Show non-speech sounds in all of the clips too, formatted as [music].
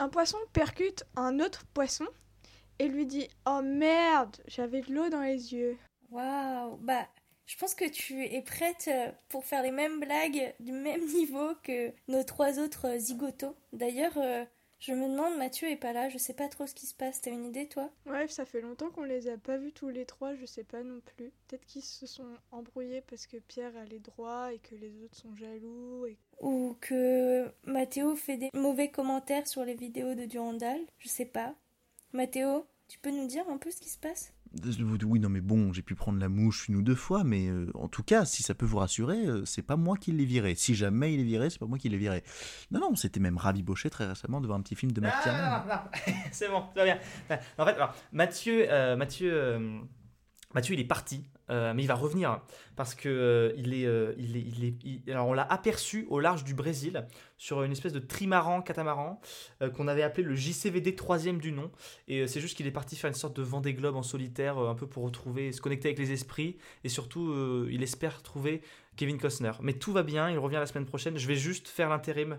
Un poisson percute un autre poisson et lui dit Oh merde, j'avais de l'eau dans les yeux. Waouh, bah, je pense que tu es prête euh, pour faire les mêmes blagues du même [laughs] niveau que nos trois autres euh, zigotos. D'ailleurs, euh, je me demande, Mathieu est pas là, je sais pas trop ce qui se passe, t'as une idée toi? Ouais, ça fait longtemps qu'on les a pas vus tous les trois, je sais pas non plus. Peut-être qu'ils se sont embrouillés parce que Pierre a les droits et que les autres sont jaloux. Et... Ou que Mathéo fait des mauvais commentaires sur les vidéos de Durandal, je sais pas. Mathéo, tu peux nous dire un peu ce qui se passe? Oui, non, mais bon, j'ai pu prendre la mouche une ou deux fois, mais euh, en tout cas, si ça peut vous rassurer, euh, c'est pas moi qui l'ai viré. Si jamais il est viré, c'est pas moi qui l'ai viré. Non, non, c'était même rabiboché très récemment de voir un petit film de Matt Non, non, non, [laughs] c'est bon, ça va bien. En fait, alors, Mathieu, euh, Mathieu, Mathieu, il est parti euh, mais il va revenir parce que euh, il est, euh, il est, il est alors on l'a aperçu au large du Brésil sur une espèce de trimaran catamaran qu'on avait appelé le JCVD troisième du nom. Et c'est juste qu'il est parti faire une sorte de Vendée Globe en solitaire un peu pour retrouver se connecter avec les esprits. Et surtout il espère trouver Kevin Costner. Mais tout va bien il revient la semaine prochaine. Je vais juste faire l'intérim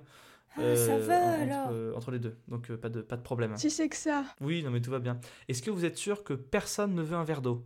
ah, ça va entre, alors. entre les deux. Donc pas de pas de problème. Si c'est que ça. oui non mais tout va bien. Est-ce que vous êtes sûr que personne ne veut un verre d'eau?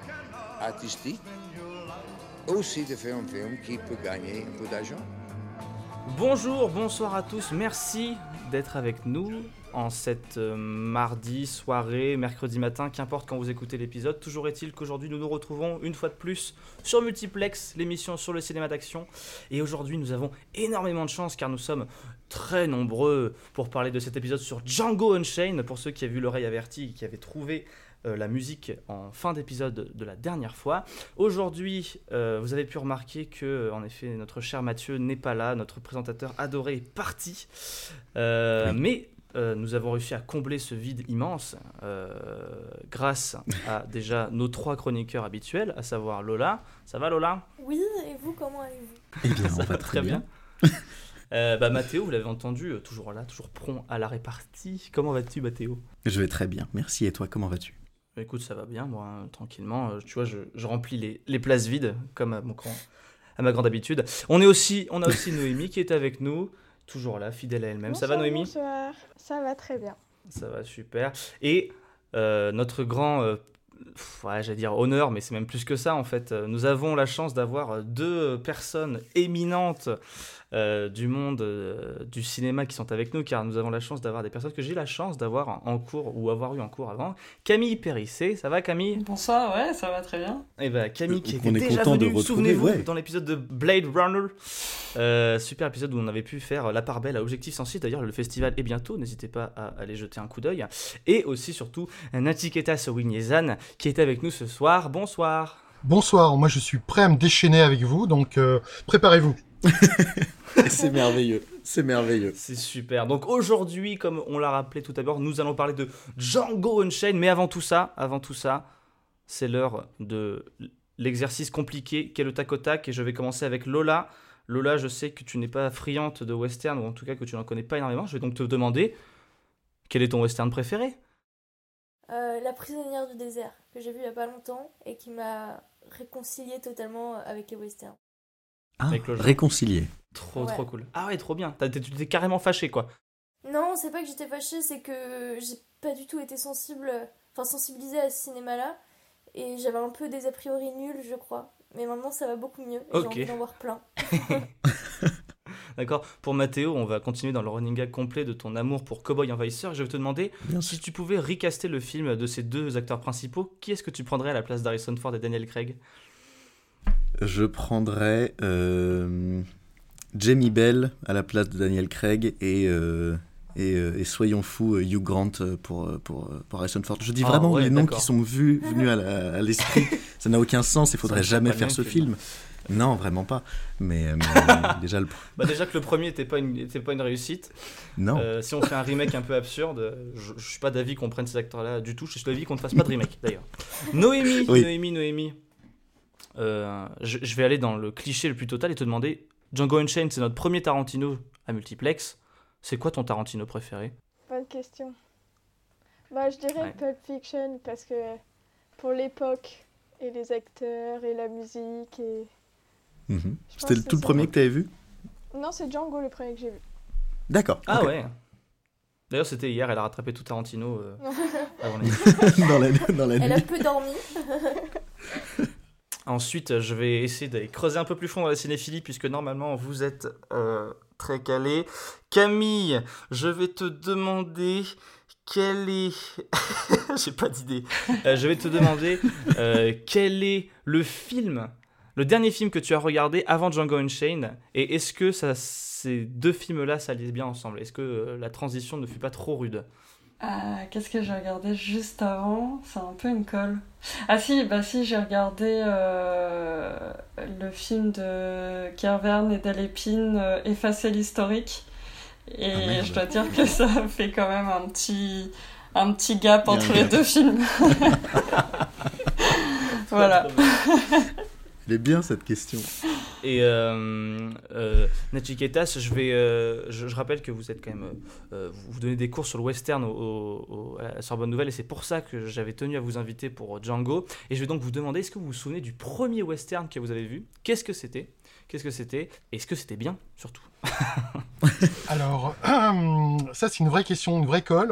artistique, aussi de faire un film qui peut gagner un peu d'argent. Bonjour, bonsoir à tous, merci d'être avec nous en cette euh, mardi, soirée, mercredi matin, qu'importe quand vous écoutez l'épisode. Toujours est-il qu'aujourd'hui nous nous retrouvons une fois de plus sur Multiplex, l'émission sur le cinéma d'action. Et aujourd'hui nous avons énormément de chance car nous sommes très nombreux pour parler de cet épisode sur Django Unchained. Pour ceux qui avaient vu l'oreille avertie qui avaient trouvé euh, la musique en fin d'épisode de la dernière fois. Aujourd'hui, euh, vous avez pu remarquer que, en effet, notre cher Mathieu n'est pas là, notre présentateur adoré est parti. Euh, Mais euh, nous avons réussi à combler ce vide immense euh, grâce à [laughs] déjà nos trois chroniqueurs habituels, à savoir Lola. Ça va Lola? Oui, et vous, comment allez-vous? Eh bien, Ça on va très bien. [laughs] Euh, bah, Mathéo, vous l'avez entendu, euh, toujours là, toujours prompt à la répartie. Comment vas-tu Mathéo? Je vais très bien. Merci. Et toi, comment vas-tu? Écoute, ça va bien, moi, hein, tranquillement. Euh, tu vois, je, je remplis les, les places vides, comme à, mon grand- à ma grande habitude. On, est aussi, on a aussi [laughs] Noémie qui est avec nous, toujours là, fidèle à elle-même. Ça va, Noémie? Bonsoir, ça va très bien. Ça va, super. Et euh, notre grand, euh, ouais, j'allais dire honneur, mais c'est même plus que ça, en fait. Nous avons la chance d'avoir deux personnes éminentes euh, du monde euh, du cinéma qui sont avec nous, car nous avons la chance d'avoir des personnes que j'ai la chance d'avoir en- en cours ou avoir eu en cours avant. Camille Périssé, ça va Camille? Bonsoir, ouais, ça va très bien. Eh ben Camille qui Euh, était qu'on est déjà venue, retrouver, souvenez-vous, ouais. dans l'épisode de Blade Runner. Euh, super épisode où on avait pu faire la part belle à Objectif 106. D'ailleurs, le festival est bientôt, n'hésitez pas à aller jeter un coup d'œil. Et aussi, surtout, Natiketa Sowinezan qui est avec nous ce soir. Bonsoir. Bonsoir, moi je suis prêt à me déchaîner avec vous, donc euh, préparez-vous. [laughs] C'est merveilleux. C'est merveilleux. C'est super. Donc aujourd'hui, comme on l'a rappelé tout à l'heure, nous allons parler de Django Unchained. Mais avant tout ça, avant tout ça, c'est l'heure de l'exercice compliqué qu'est le tac au tac. Et je vais commencer avec Lola. Lola, je sais que tu n'es pas friande de western, ou en tout cas que tu n'en connais pas énormément. Je vais donc te demander quel est ton western préféré? Euh, La prisonnière du désert, que j'ai vue il y a pas longtemps et qui m'a réconcilié totalement avec les westerns. Ah, Avec le genre. réconcilié. Trop, Ouais. trop cool. Ah ouais, trop bien. T'as- t'es- Tu t'es carrément fâché, quoi. Non, c'est pas que j'étais fâchée, c'est que j'ai pas du tout été sensible, enfin sensibilisée à ce cinéma-là. Et j'avais un peu des a priori nuls, je crois. Mais maintenant, ça va beaucoup mieux. Et. J'ai envie d'en voir plein. [laughs] [laughs] D'accord Pour Mathéo, on va continuer dans le running gag complet de ton amour pour Cowboy Envahisseur. Je vais te demander Bien Si sûr. tu pouvais recaster le film de ces deux acteurs principaux, qui est-ce que tu prendrais à la place d'Harrison Ford et Daniel Craig? Je prendrais euh, Jamie Bell à la place de Daniel Craig et, euh, et, euh, et soyons fous, Hugh Grant pour, pour, pour Harrison Ford. Je dis Ah, vraiment ouais, les noms qui sont vus, venus à l'esprit. [laughs] Ça n'a aucun sens, il faudrait jamais faire ce film. film. Non, vraiment pas. Mais, [laughs] mais déjà, le... Bah déjà que le premier n'était pas, une- était pas une réussite. non. Euh, si on fait un remake un peu absurde, je, je suis pas d'avis qu'on prenne ces acteurs-là du tout. Je suis d'avis qu'on ne fasse pas de remake d'ailleurs. [laughs] Noémie, Oui. Noémie, Noémie. Euh, je, je vais aller dans le cliché le plus total et te demander Django Unchained, c'est notre premier Tarantino à multiplex. C'est quoi ton Tarantino préféré? Bonne question. Bah, je dirais Ouais. Pulp Fiction parce que pour l'époque et les acteurs et la musique et. Mhm. C'était tout le premier que tu avais vu? Non, c'est Django le premier que j'ai vu. D'accord. Ah ok. ouais. D'ailleurs, c'était hier, elle a rattrapé tout Tarantino. euh, [laughs] avant les- [laughs] dans, la, dans la Elle a peu dormi. [laughs] Ensuite, je vais essayer d'aller creuser un peu plus fond dans la cinéphilie, puisque normalement vous êtes euh, très calé. Camille, je vais te demander quel est. [laughs] J'ai pas d'idée. Euh, je vais te demander euh, quel est le film, le dernier film que tu as regardé avant Django Unchained, et est-ce que ces deux films-là s'allient bien ensemble? Est-ce que la transition ne fut pas trop rude? Ah, Qu'est-ce que j'ai regardé juste avant? C'est un peu une colle. Ah si, bah si, j'ai regardé euh, le film de Kervern et Delépine, euh, Effacer l'historique. Et Ah, je dois dire que ça fait quand même un petit, un petit gap entre les gap. deux films. [laughs] [laughs] voilà. [laughs] Elle est bien cette question. Et euh, euh, Nachiketas, je vais, euh, je, je rappelle que vous êtes quand même, euh, euh, vous donnez des cours sur le western au, au- au- à la Sorbonne Nouvelle et c'est pour ça que j'avais tenu à vous inviter pour Django. Et je vais donc vous demander, est-ce que vous vous souvenez du premier western que vous avez vu? Qu'est-ce que c'était? Qu'est-ce que c'était? Est-ce que c'était bien surtout? [laughs] Alors, [clears throat] ça c'est une vraie question, une vraie colle.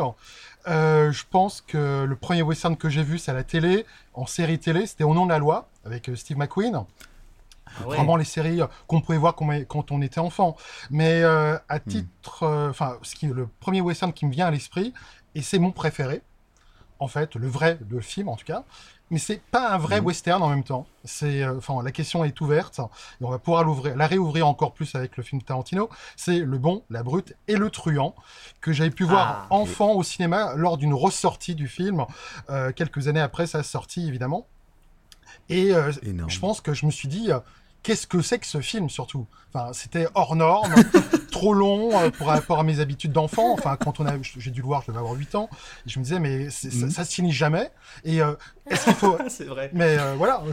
Euh, je pense que le premier western que j'ai vu, c'est à la télé, en série télé, c'était Au nom de la loi, avec euh, Steve McQueen. Ah ouais. Vraiment les séries euh, qu'on pouvait voir quand on- était enfant. Mais euh, à titre, euh, enfin, ce qui le premier western qui me vient à l'esprit, et c'est mon préféré, en fait, le vrai de le film en tout cas. Mais c'est pas un vrai Mhm. western en même temps. C'est, euh, enfin, la question est ouverte et on va pouvoir l'ouvrir, la réouvrir encore plus avec le film Tarantino. C'est le bon, la brute et le truand que j'avais pu voir Ah, enfant au cinéma lors d'une ressortie du film euh, quelques années après sa sortie évidemment. Et euh, je pense que je me suis dit, qu'est-ce que c'est que ce film surtout? Enfin, c'était hors norme, [laughs] trop long euh, pour rapport à mes habitudes d'enfant. Enfin, quand on a, j'ai dû le voir, je devais avoir 8 ans. Et je me disais, mais c'est- ça, Mhm. ça se finit jamais. Et euh, est-ce qu'il faut, [laughs] c'est vrai. mais euh, voilà.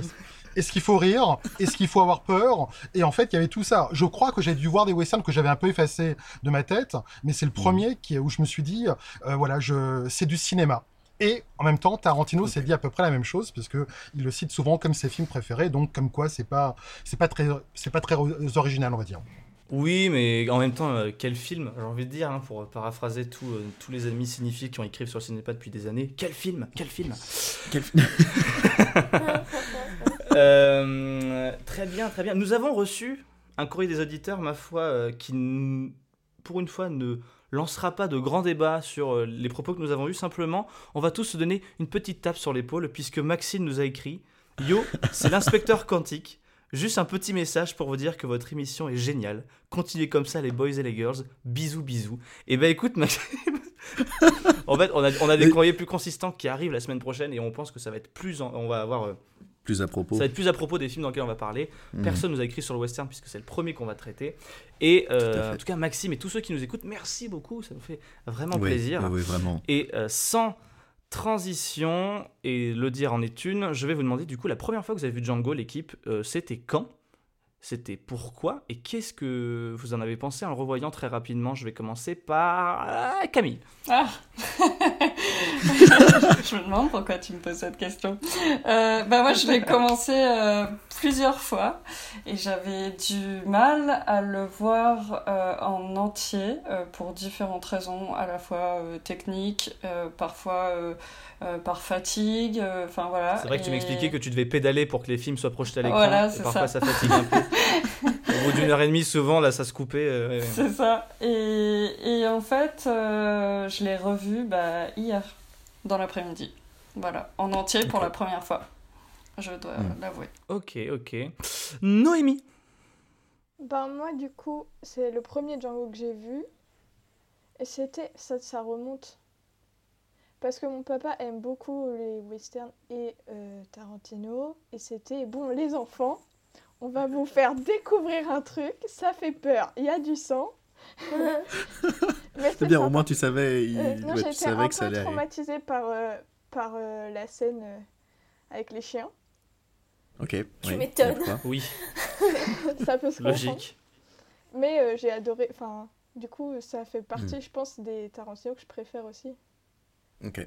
Est-ce qu'il faut rire? Est-ce qu'il faut avoir peur? Et en fait, il y avait tout ça. Je crois que j'ai dû voir des westerns que j'avais un peu effacés de ma tête, mais c'est le premier qui, où je me suis dit, euh, voilà, je, c'est du cinéma. Et en même temps, Tarantino s'est dit à peu près la même chose, parce que il le cite souvent comme ses films préférés, donc comme quoi c'est pas, c'est pas très, c'est pas très original, on va dire. Oui, mais en même temps, euh, quel film J'ai envie de dire, hein, pour paraphraser tout, euh, tous les amis signifiés qui ont écrit sur le cinéma depuis des années. Quel film Quel film? Quel- [laughs] Euh, très bien, très bien. Nous avons reçu un courrier des auditeurs, ma foi, euh, qui, pour une fois, ne lancera pas de grand débat sur euh, les propos que nous avons eus. Simplement, on va tous se donner une petite tape sur l'épaule, puisque Maxime nous a écrit Yo, c'est l'inspecteur quantique. Juste un petit message pour vous dire que votre émission est géniale. Continuez comme ça, les boys et les girls. Bisous, bisous. Et ben écoute, Maxime. [laughs] en fait, on a, on a des Mais- courriers plus consistants qui arrivent la semaine prochaine et on pense que ça va être plus. en- on va avoir. euh, Plus à propos. ça va être plus à propos des films dans lesquels on va parler. Mhm. Personne nous a écrit sur le western puisque c'est le premier qu'on va traiter. Et euh, Tout en tout cas, Maxime et tous ceux qui nous écoutent, merci beaucoup. Ça nous fait vraiment Oui, plaisir. Oui, oui, vraiment. Et euh, sans transition, et le dire en est une, je vais vous demander du coup, la première fois que vous avez vu Django, l'équipe, euh, c'était quand? C'était pourquoi? Et qu'est-ce que vous en avez pensé en le revoyant très rapidement? Je vais commencer par Camille. Ah [laughs] [laughs] Je me demande pourquoi tu me poses cette question. Euh, bah moi, je l'ai [laughs] commencé euh, plusieurs fois et j'avais du mal à le voir euh, en entier euh, pour différentes raisons, à la fois techniques, parfois par fatigue, enfin voilà. C'est vrai que tu m'expliquais que tu devais pédaler pour que les films soient projetés à l'écran. Voilà, parfois ça. ça. fatigue un peu. [laughs] Au bout d'une heure et demie, souvent, là, ça se coupait. euh, ouais. C'est ça. Et, et en fait, euh, je l'ai revu bah, hier, dans l'après-midi. Voilà, en entier pour la première fois. Je dois Mm. l'avouer. Ok, ok. Noémie. Ben moi du coup c'est le premier Django que j'ai vu et c'était ça, ça remonte parce que mon papa aime beaucoup les westerns et euh, Tarantino et c'était bon les enfants on va vous faire découvrir un truc, ça fait peur, il y a du sang. [laughs] Mais c'est bien, au moins tu savais, il... Euh, non, ouais, tu savais un que ça peu allait traumatisée par, euh, par euh, la scène euh, avec les chiens. Ok. Tu oui, m'étonnes. Oui, [laughs] ça peut se comprendre. logique. Mais euh, j'ai adoré, enfin, du coup, ça fait partie, Hmm. je pense, des Tarantino que je préfère aussi. Ok.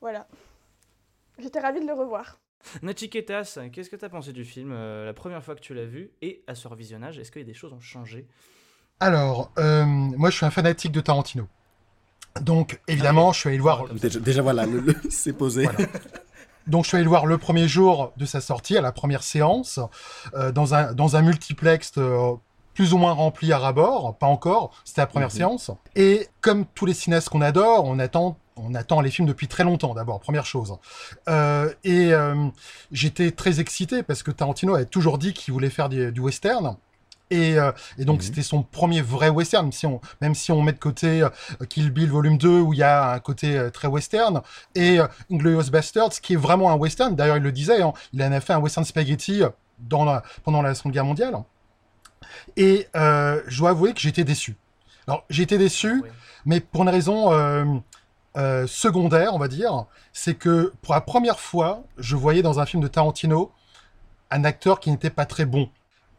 Voilà. J'étais ravie de le revoir. Nachiketas, qu'est-ce que t'as pensé du film euh, la première fois que tu l'as vu et à ce revisionnage Est-ce que des choses ont changé? Alors, euh, moi, je suis un fanatique de Tarantino. Donc, évidemment, je suis allé le voir. Déjà, déjà, voilà, le- le- [laughs] c'est posé. Voilà. Donc, je suis allé le voir le premier jour de sa sortie, à la première séance, euh, dans, un, dans un multiplex euh, plus ou moins rempli à rabord. Pas encore, c'était la première Mhm. séance. Et comme tous les cinéastes qu'on adore, on attend, on attend les films depuis très longtemps, d'abord, première chose. Euh, et euh, j'étais très excité parce que Tarantino avait toujours dit qu'il voulait faire du, du western. Et, euh, et donc, Mhm. c'était son premier vrai western, même si on, même si on met de côté Kill Bill Volume 2, où il y a un côté très western, et Inglourious Basterds, qui est vraiment un western. D'ailleurs, il le disait, hein, il en a fait un western spaghetti dans la- pendant la Seconde Guerre mondiale. Et euh, je dois avouer que j'étais déçu. Alors, j'étais déçu, Oui. mais pour une raison euh, euh, secondaire, on va dire, c'est que pour la première fois, je voyais dans un film de Tarantino un acteur qui n'était pas très bon.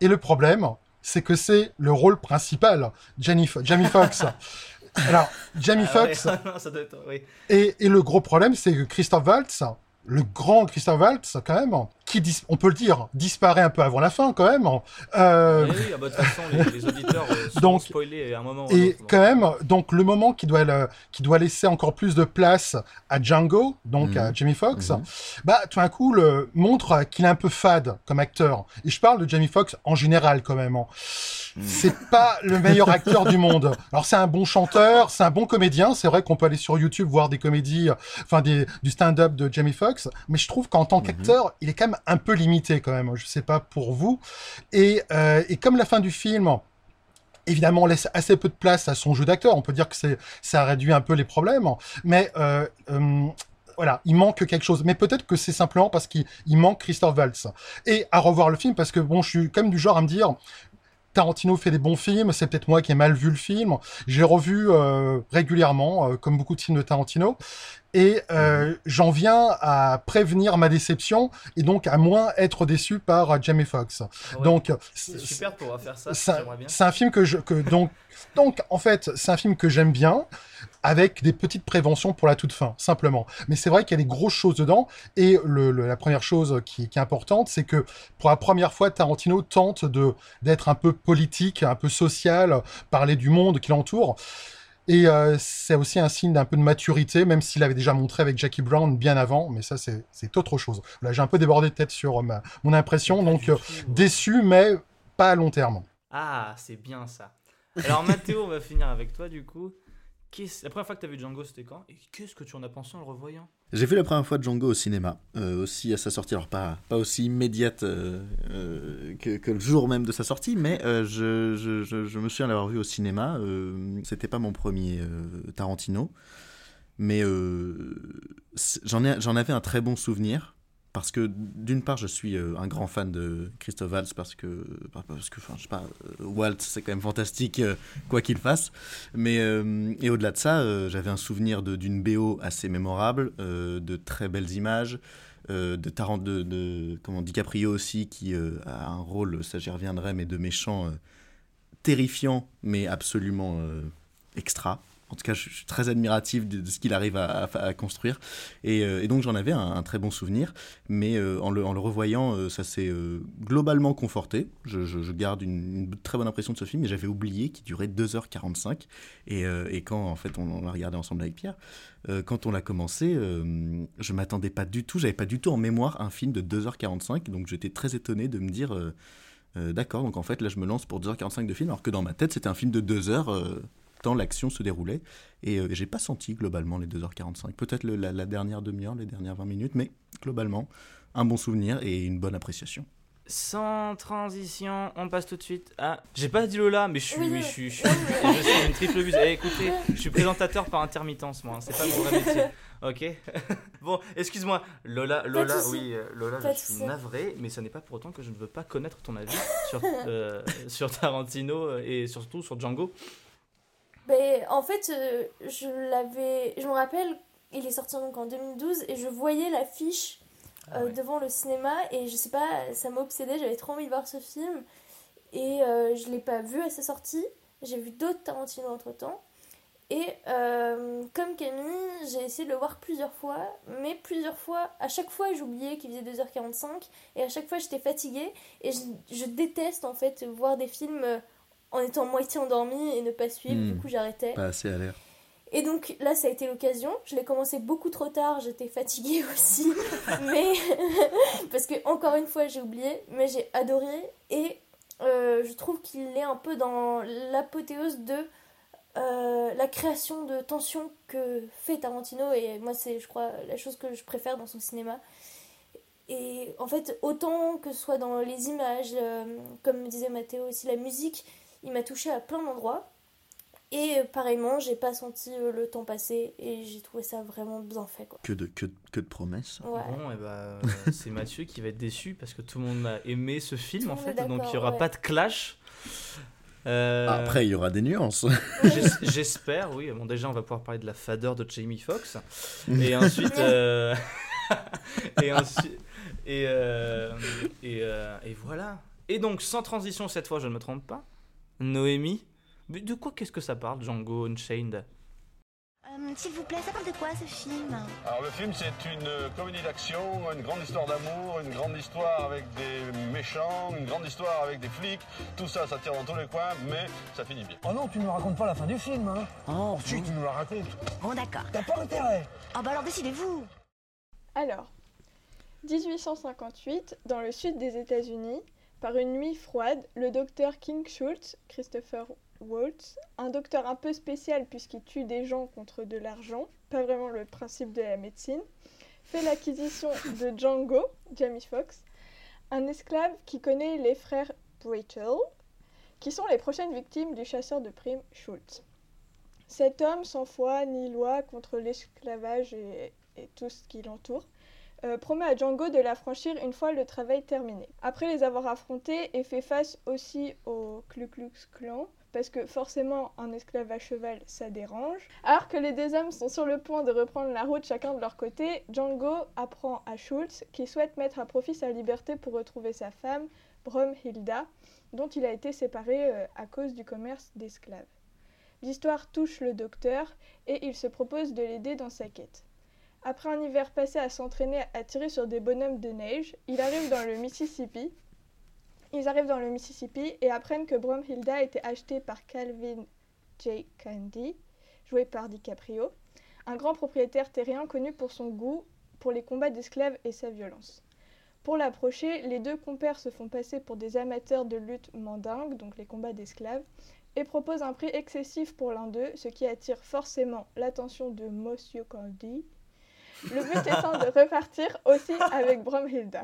Et le problème, c'est que c'est le rôle principal, Jamie, Fo- Jamie Foxx. [laughs] Alors, Jamie Ah Foxx, [laughs] oui. et, et le gros problème, c'est que Christophe Waltz, le grand Christophe Waltz, quand même, qui, dis- on peut le dire, disparaît un peu avant la fin, quand même. Euh, Oui, oui, ah bah, de toute façon, les, les auditeurs euh, [laughs] sont Donc, spoilés à un moment Et quand même, donc le moment qui doit, le- qui doit laisser encore plus de place à Django, donc Mhm. à Jamie Foxx, Mhm. bah tout d'un coup le, montre qu'il est un peu fade comme acteur. Et je parle de Jamie Foxx en général quand même. hein. C'est pas le meilleur acteur du monde. Alors c'est un bon chanteur, c'est un bon comédien. C'est vrai qu'on peut aller sur YouTube voir des comédies, enfin des, du stand-up de Jamie Foxx. Mais je trouve qu'en tant Mhm. qu'acteur, il est quand même un peu limité quand même. Je sais pas pour vous. Et, euh, et comme la fin du film évidemment laisse assez peu de place à son jeu d'acteur. On peut dire que ça réduit un peu les problèmes, mais euh, euh, voilà, il manque quelque chose. Mais peut-être que c'est simplement parce qu'il il manque Christophe Waltz. Et à revoir le film, parce que bon, je suis quand même du genre à me dire. Tarantino fait des bons films, c'est peut-être moi qui ai mal vu le film. J'ai revu régulièrement, comme beaucoup de films de Tarantino, et euh, j'en viens à prévenir ma déception et donc à moins être déçu par euh, Jamie Foxx. Ah ouais. Donc c'est super faire ça, c'est un film que je que donc donc en fait c'est un film que j'aime bien avec des petites préventions pour la toute fin simplement mais c'est vrai qu'il y a des grosses choses dedans et le, le- la première chose qui, qui est importante c'est que pour la première fois Tarantino tente de d'être un peu politique un peu social parler du monde qui l'entoure et euh, c'est aussi un signe d'un peu de maturité, même s'il avait déjà montré avec Jackie Brown bien avant, mais ça c'est autre chose. Là j'ai un peu débordé de tête sur ma, mon impression, donc euh, déçu, mais pas à long terme. Ah, c'est bien ça. Alors Mathéo, on va finir avec toi du coup. La première fois que tu as vu Django, c'était quand? Et qu'est-ce que tu en as pensé en le revoyant? J'ai vu la première fois Django au cinéma, euh, aussi à sa sortie, alors pas, pas aussi immédiate euh, euh, que, le jour même de sa sortie, mais je, je, je, je me souviens l'avoir vu au cinéma. C'était pas mon premier Tarantino, mais j'en avais un très bon souvenir. Parce que d'une part, je suis euh, un grand fan de Christophe Waltz parce que parce que enfin, je sais pas, euh, Waltz c'est quand même fantastique euh, quoi qu'il fasse. Mais et au-delà de ça, j'avais un souvenir d'une BO assez mémorable, de très belles images, de Tarant de, de comment DiCaprio aussi qui a un rôle, ça j'y reviendrai, mais de méchant terrifiant, mais absolument extra. En tout cas, je suis très admiratif de, ce qu'il arrive à, construire. Et, euh, et donc, j'en avais un, très bon souvenir. Mais euh, en, le, revoyant, euh, ça s'est globalement conforté. Je, garde une, très bonne impression de ce film. Mais j'avais oublié qu'il durait 2h45. Et, quand, en fait, on, l'a regardé ensemble avec Pierre, quand on l'a commencé, je m'attendais pas du tout. J'avais pas du tout en mémoire un film de 2h45. Donc, j'étais très étonné de me dire. D'accord, donc en fait là je me lance pour 2h45 de film, alors que dans ma tête c'était un film de 2 heures, euh, tant l'action se déroulait. Et euh, j'ai pas senti globalement les 2h45. Peut-être le- la, la dernière demi-heure, les dernières 20 minutes, mais globalement, un bon souvenir et une bonne appréciation. Sans transition, on passe tout de suite à. J'ai pas dit Lola, mais je suis, Oui, je suis, je suis, je suis une triple buse. Eh, écoutez, je suis présentateur par intermittence, moi. hein, C'est pas mon vrai métier. Ok? [laughs] bon, excuse-moi, Lola, Lola, oui, euh, Lola, je suis navré, mais ce n'est pas pour autant que je ne veux pas connaître ton avis sur, euh, [laughs] sur Tarantino et surtout sur Django. Ben, en fait, euh, je l'avais. Je me rappelle, il est sorti donc en 2012 et je voyais l'affiche Ah euh, ouais. devant le cinéma et je sais pas, ça m'obsédait, j'avais trop envie de voir ce film et euh, je l'ai pas vu à sa sortie. J'ai vu d'autres Tarantino entre temps. Et euh, comme Camille, j'ai essayé de le voir plusieurs fois, mais plusieurs fois, à chaque fois j'oubliais qu'il faisait 2h45 et à chaque fois j'étais fatiguée et je, je déteste en fait voir des films en étant moitié endormie et ne pas suivre, Hmm. du coup j'arrêtais. Pas assez alerte. Et donc là, ça a été l'occasion. Je l'ai commencé beaucoup trop tard, j'étais fatiguée [laughs] aussi. mais [laughs] parce que, encore une fois, j'ai oublié, mais j'ai adoré. Et euh, je trouve qu'il est un peu dans l'apothéose de euh, la création de tension que fait Tarantino. Et moi, c'est, je crois, la chose que je préfère dans son cinéma. Et en fait, autant que ce soit dans les images, euh, comme disait Mathéo aussi, la musique, il m'a touché à plein d'endroits. Et euh, pareillement, j'ai pas senti euh, le temps passer et j'ai trouvé ça vraiment bien fait quoi. Que de, que, que de promesses. Ouais. Bon, et bah, euh, c'est Mathieu qui va être déçu parce que tout le monde a aimé ce film Tout en fait, donc il n'y aura ouais. pas de clash. Euh, Après, il y aura des nuances. j'es- [laughs] J'espère, oui. Bon, déjà, on va pouvoir parler de la fadeur de Jamie Foxx. [laughs] Et ensuite. euh, [laughs] et ensuite. Et, euh, et, euh, et voilà. Et donc, sans transition cette fois, je ne me trompe pas. Noémie. Mais de quoi qu'est-ce que ça parle, Django Unchained? Euh, S'il vous plaît, ça parle de quoi ce film? Alors le film c'est une euh, comédie d'action, une grande histoire d'amour, une grande histoire avec des méchants, une grande histoire avec des flics. Tout ça, ça tire dans tous les coins, mais ça finit bien. Oh non, tu ne me racontes pas la fin du film, hein Oh, si tu nous la racontes. Bon, d'accord. T'as pas intérêt Oh, bah alors décidez-vous Alors, 1858, dans le sud des États-Unis, par une nuit froide, le docteur King Schultz, Christopher Waltz, un docteur un peu spécial puisqu'il tue des gens contre de l'argent, pas vraiment le principe de la médecine, fait l'acquisition de Django, Jamie Foxx, un esclave qui connaît les frères Brittle, qui sont les prochaines victimes du chasseur de primes Schultz. Cet homme sans foi ni loi contre l'esclavage et, et tout ce qui l'entoure euh, promet à Django de l'affranchir une fois le travail terminé. Après les avoir affrontés et fait face aussi au Ku Klux Klan, parce que forcément un esclave à cheval ça dérange. Alors que les deux hommes sont sur le point de reprendre la route chacun de leur côté, Django apprend à Schultz qu'il souhaite mettre à profit sa liberté pour retrouver sa femme, Bromhilda, dont il a été séparé euh, à cause du commerce d'esclaves. L'histoire touche le docteur et il se propose de l'aider dans sa quête. Après un hiver passé à s'entraîner à tirer sur des bonhommes de neige. Ils arrivent dans le Mississippi et apprennent que Bromhilda a été achetée par Calvin J. Candy, joué par DiCaprio, un grand propriétaire terrien connu pour son goût pour les combats d'esclaves et sa violence. Pour l'approcher, les deux compères se font passer pour des amateurs de lutte mandingue, donc les combats d'esclaves, et proposent un prix excessif pour l'un d'eux, ce qui attire forcément l'attention de Monsieur Candy, le but étant de repartir aussi avec Bromhilda.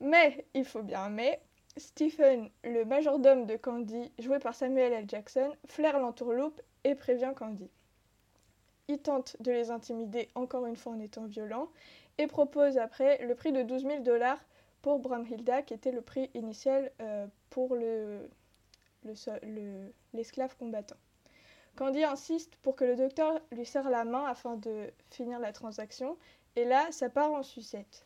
Mais, il faut bien mais, Stephen, le majordome de Candy, joué par Samuel L. Jackson, flaire l'entourloupe et prévient Candy. Il tente de les intimider encore une fois en étant violent et propose après le prix de 12 000 dollars pour Bromhilda, qui était le prix initial euh, pour l'esclave combattant. Candy insiste pour que le docteur lui serre la main afin de finir la transaction, et là, ça part en sucette.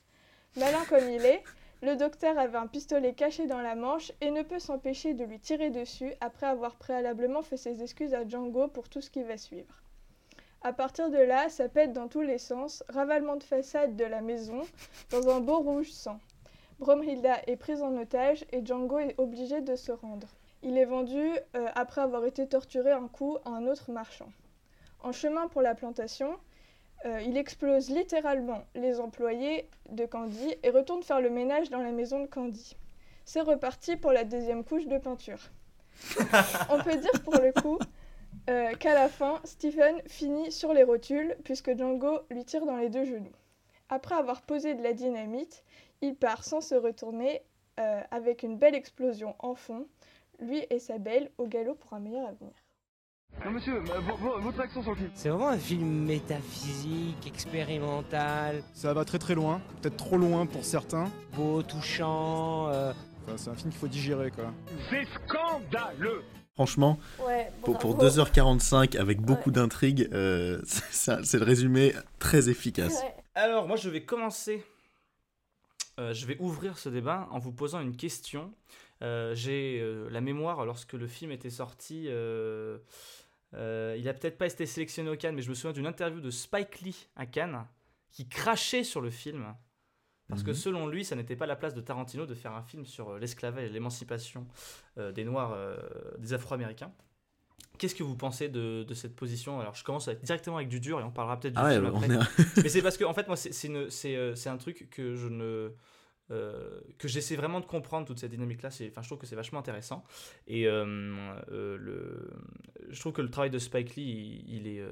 Malin comme il est, le docteur avait un pistolet caché dans la manche et ne peut s'empêcher de lui tirer dessus après avoir préalablement fait ses excuses à Django pour tout ce qui va suivre. À partir de là, ça pète dans tous les sens, ravalement de façade de la maison, dans un beau rouge sang. Bromhilda est prise en otage et Django est obligé de se rendre. Il est vendu euh, après avoir été torturé un coup à un autre marchand. En chemin pour la plantation, euh, il explose littéralement les employés de Candy et retourne faire le ménage dans la maison de Candy. C'est reparti pour la deuxième couche de peinture. [laughs] On peut dire pour le coup euh, qu'à la fin, Stephen finit sur les rotules puisque Django lui tire dans les deux genoux. Après avoir posé de la dynamite, il part sans se retourner euh, avec une belle explosion en fond, lui et sa belle au galop pour un meilleur avenir. Non monsieur, euh, vo- vo- votre action sur le film. C'est vraiment un film métaphysique, expérimental, Ça va très très loin, peut-être trop loin pour certains. beau, touchant. euh, Enfin, c'est un film qu'il faut digérer quoi. C'est scandaleux Franchement, Ouais, pour, pour bravo. 2h45 avec beaucoup d'intrigues, euh, [laughs] c'est le résumé très efficace. Ouais. Alors, moi, je vais commencer. euh, je vais ouvrir ce débat en vous posant une question. Euh, J'ai euh, la mémoire, lorsque le film était sorti, euh, il a peut-être pas été sélectionné au Cannes, mais je me souviens d'une interview de Spike Lee à Cannes qui crachait sur le film. Parce que Mhm. selon lui, ça n'était pas la place de Tarantino de faire un film sur l'esclavage et l'émancipation des Noirs, des Afro-Américains. Qu'est-ce que vous pensez de, de cette position? Alors, je commence directement avec du dur et on parlera peut-être du Ah film après. est- Mais c'est parce que, en fait, moi, c'est un truc que je ne. Euh, que j'essaie vraiment de comprendre toute cette dynamique là c'est enfin je trouve que c'est vachement intéressant. Et euh, euh, le je trouve que le travail de Spike Lee il, est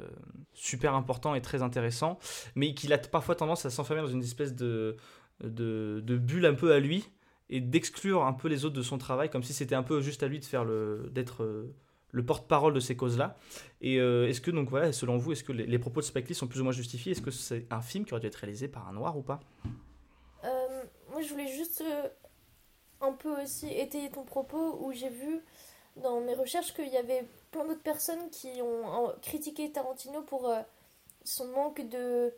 super important et très intéressant mais qu'il a parfois tendance à s'enfermer dans une espèce de, de de bulle un peu à lui et d'exclure un peu les autres de son travail comme si c'était un peu juste à lui de faire le d'être le porte-parole de ces causes-là. Et est-ce que, donc voilà, selon vous, est-ce que les propos de Spike Lee sont plus ou moins justifiés? Est-ce que c'est un film qui aurait dû être réalisé par un noir ou pas? Moi, je voulais juste euh, un peu aussi étayer ton propos où j'ai vu dans mes recherches qu'il y avait plein d'autres personnes qui ont euh, critiqué Tarantino pour euh, son manque de,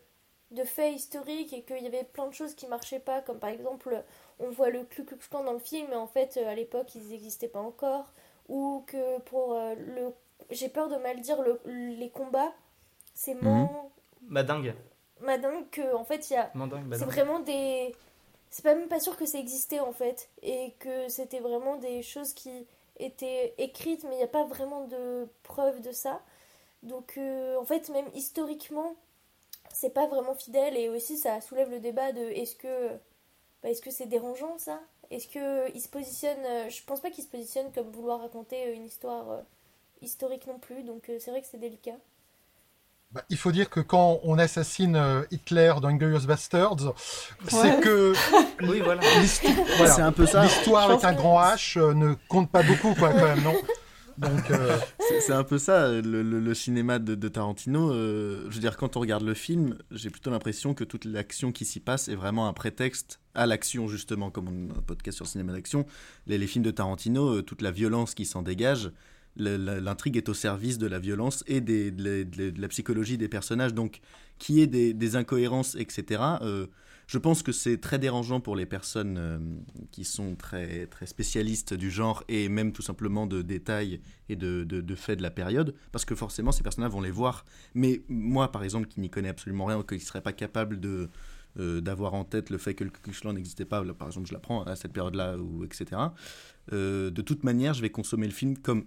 de faits historiques et qu'il y avait plein de choses qui marchaient pas, comme par exemple, on voit le Ku Klux Klan dans le film, mais en fait, euh, à l'époque, ils n'existaient pas encore, ou que pour euh, le. J'ai peur de mal dire le, les combats, c'est moins. Madingue. Madame que en fait il y a c'est madingue. vraiment des c'est pas même pas sûr que ça existait en fait et que c'était vraiment des choses qui étaient écrites mais il n'y a pas vraiment de preuves de ça. Donc euh, en fait même historiquement c'est pas vraiment fidèle et aussi ça soulève le débat de est-ce que bah, est-ce que c'est dérangeant ça? Est-ce que il se positionne euh, je pense pas qu'il se positionne comme vouloir raconter une histoire euh, historique non plus donc euh, c'est vrai que c'est délicat Bah, il faut dire que quand on assassine euh, Hitler dans Inglourious Bastards, c'est que [laughs] Oui, voilà. l'histo- voilà. C'est un peu ça. L'histoire avec un grand H euh, ne compte pas beaucoup, quoi, quand même, non Donc, euh, [laughs] C'est un peu ça, le, le- le cinéma de, de Tarantino. euh, je veux dire, quand on regarde le film, j'ai plutôt l'impression que toute l'action qui s'y passe est vraiment un prétexte à l'action, justement, comme on a un podcast sur le cinéma d'action. Les, les films de Tarantino, euh, toute la violence qui s'en dégage, l'intrigue est au service de la violence et de, la- psychologie des personnages. Donc, qu'il y ait des, des incohérences, etc., euh, je pense que c'est très dérangeant pour les personnes euh, qui sont très, très spécialistes du genre et même tout simplement de détails et de, de, faits de la période, parce que forcément ces personnages vont les voir. Mais moi, par exemple, qui n'y connais absolument rien, ou qui ne serait pas capable de euh, d'avoir en tête le fait que le Ku Klux Klan n'existait pas, par exemple, je l'apprends à cette période-là, ou etc. de toute manière, je vais consommer le film comme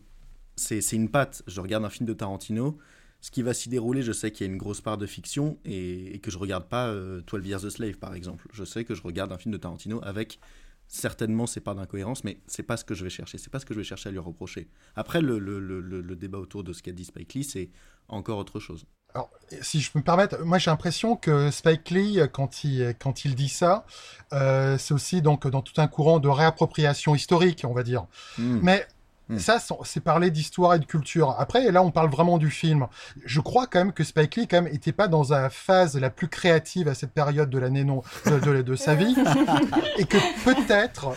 c'est une patte. Je regarde un film de Tarantino. Ce qui va s'y dérouler, je sais qu'il y a une grosse part de fiction et, et que je regarde pas euh, 12 Years a Slave, par exemple. Je sais que je regarde un film de Tarantino avec certainement ses parts d'incohérence, mais c'est pas ce que je vais chercher. C'est pas ce que je vais chercher à lui reprocher. Après, le, le- le- le- le débat autour de ce qu'a dit Spike Lee, c'est encore autre chose. Alors, si je peux me permettre, moi j'ai l'impression que Spike Lee, quand il, quand il dit ça, euh, c'est aussi donc dans tout un courant de réappropriation historique, on va dire. Hmm. Mais ça, c'est- c'est parler d'histoire et de culture. Après, là, on parle vraiment du film. Je crois quand même que Spike Lee, quand même, était pas dans la phase la plus créative à cette période de l'année non de, de- de sa vie, [laughs] et que peut-être,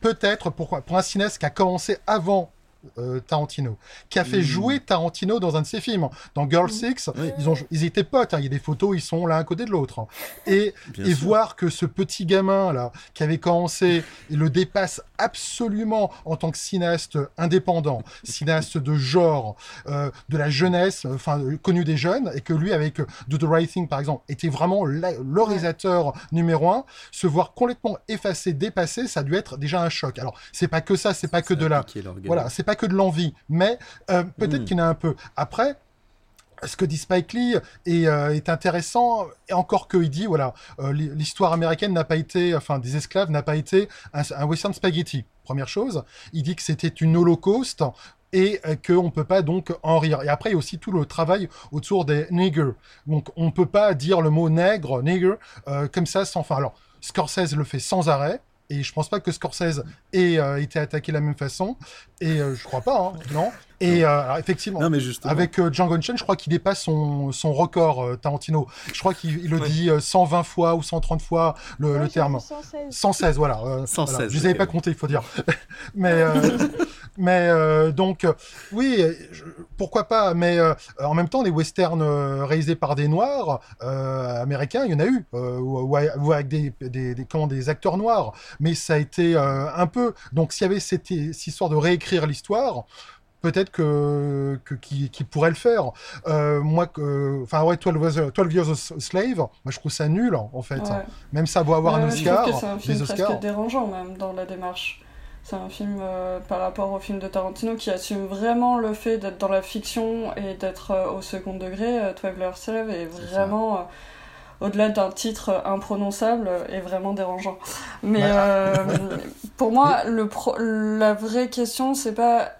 peut-être pour, pour un cinéaste qui a commencé avant euh, Tarantino, qui a fait Mm. jouer Tarantino dans un de ses films. Dans Girl Six, ils, ont, ils étaient potes, hein. il y a des photos, ils sont l'un à côté de l'autre. hein. Et, et voir que ce petit gamin là, qui avait commencé, il le dépasse absolument en tant que cinéaste indépendant, cinéaste de genre, euh, de la jeunesse, enfin euh, connu des jeunes, et que lui avec euh, Do the Right Thing par exemple, était vraiment le réalisateur numéro un, se voir complètement effacé, dépassé, ça a dû être déjà un choc. Alors c'est pas que ça, c'est pas que de l'orgueil. voilà, c'est pas que de l'envie, mais euh, peut-être Mm. qu'il y en a un peu. Après, ce que dit Spike Lee est, euh, est intéressant, et encore qu'il dit, voilà, euh, l'hi- l'histoire américaine n'a pas été, enfin, des esclaves n'a pas été un, un western spaghetti. Première chose, il dit que c'était une holocauste et euh, qu'on ne peut pas donc en rire. Et après, il y a aussi tout le travail autour des niggers. Donc, on ne peut pas dire le mot nègre, nigger, comme ça sans fin. Alors, Scorsese le fait sans arrêt, et je pense pas que Scorsese ait euh, été attaqué de la même façon. Et euh, je crois pas, hein, non. Et euh, alors, effectivement, Non, mais justement. avec euh, Django Unchained, je crois qu'il dépasse son, son record, euh, Tarantino. Je crois qu'il il le Ouais. dit euh, 120 fois ou 130 fois le, terme. vu 116. 116, voilà. euh, 116, voilà. Je les avais pas comptés, il faut dire. [laughs] mais euh, [laughs] mais euh, donc, euh, oui, je- pourquoi pas. Mais euh, en même temps, les westerns euh, réalisés par des noirs euh, américains, il y en a eu, euh, ou, ou avec- des, des, des, comment, des acteurs noirs. Mais ça a été euh, un peu. Donc, s'il y avait cette, cette histoire de réécrire l'histoire. Peut-être que, que qui, qui pourrait le faire. Euh, moi, enfin ouais, 12, was- 12 Years a Slave, moi je trouve ça nul en fait. Ouais. Même ça doit avoir Ouais, un Oscar, Je trouve que c'est un film presque dérangeant même dans la démarche. C'est un film euh, par rapport au film de Tarantino qui assume vraiment le fait d'être dans la fiction et d'être euh, au second degré. Euh, 12 Years a Slave est vraiment, euh, au-delà d'un titre imprononçable, est vraiment dérangeant. Mais pour moi, le pro- la vraie question, c'est pas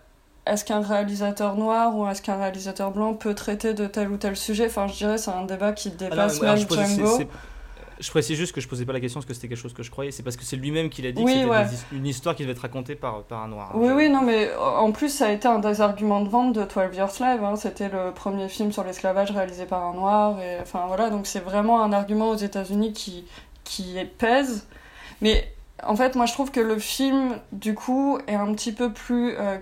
est-ce qu'un réalisateur noir ou est-ce qu'un réalisateur blanc peut traiter de tel ou tel sujet Enfin, je dirais c'est un débat qui Ah dépasse alors, même Django. Je précise juste que je posais pas la question parce que c'était quelque chose que je croyais, c'est parce que c'est lui-même qui l'a dit Oui, que c'était ouais. une histoire qui devait être racontée par, par un noir. hein. Oui, Je- oui, non, mais en plus, ça a été un des arguments de vente de 12 Years Slave. hein. C'était le premier film sur l'esclavage réalisé par un noir. Et, enfin, voilà, donc c'est vraiment un argument aux États-Unis qui, qui pèse. Mais en fait, moi, je trouve que le film, du coup, est un petit peu plus euh,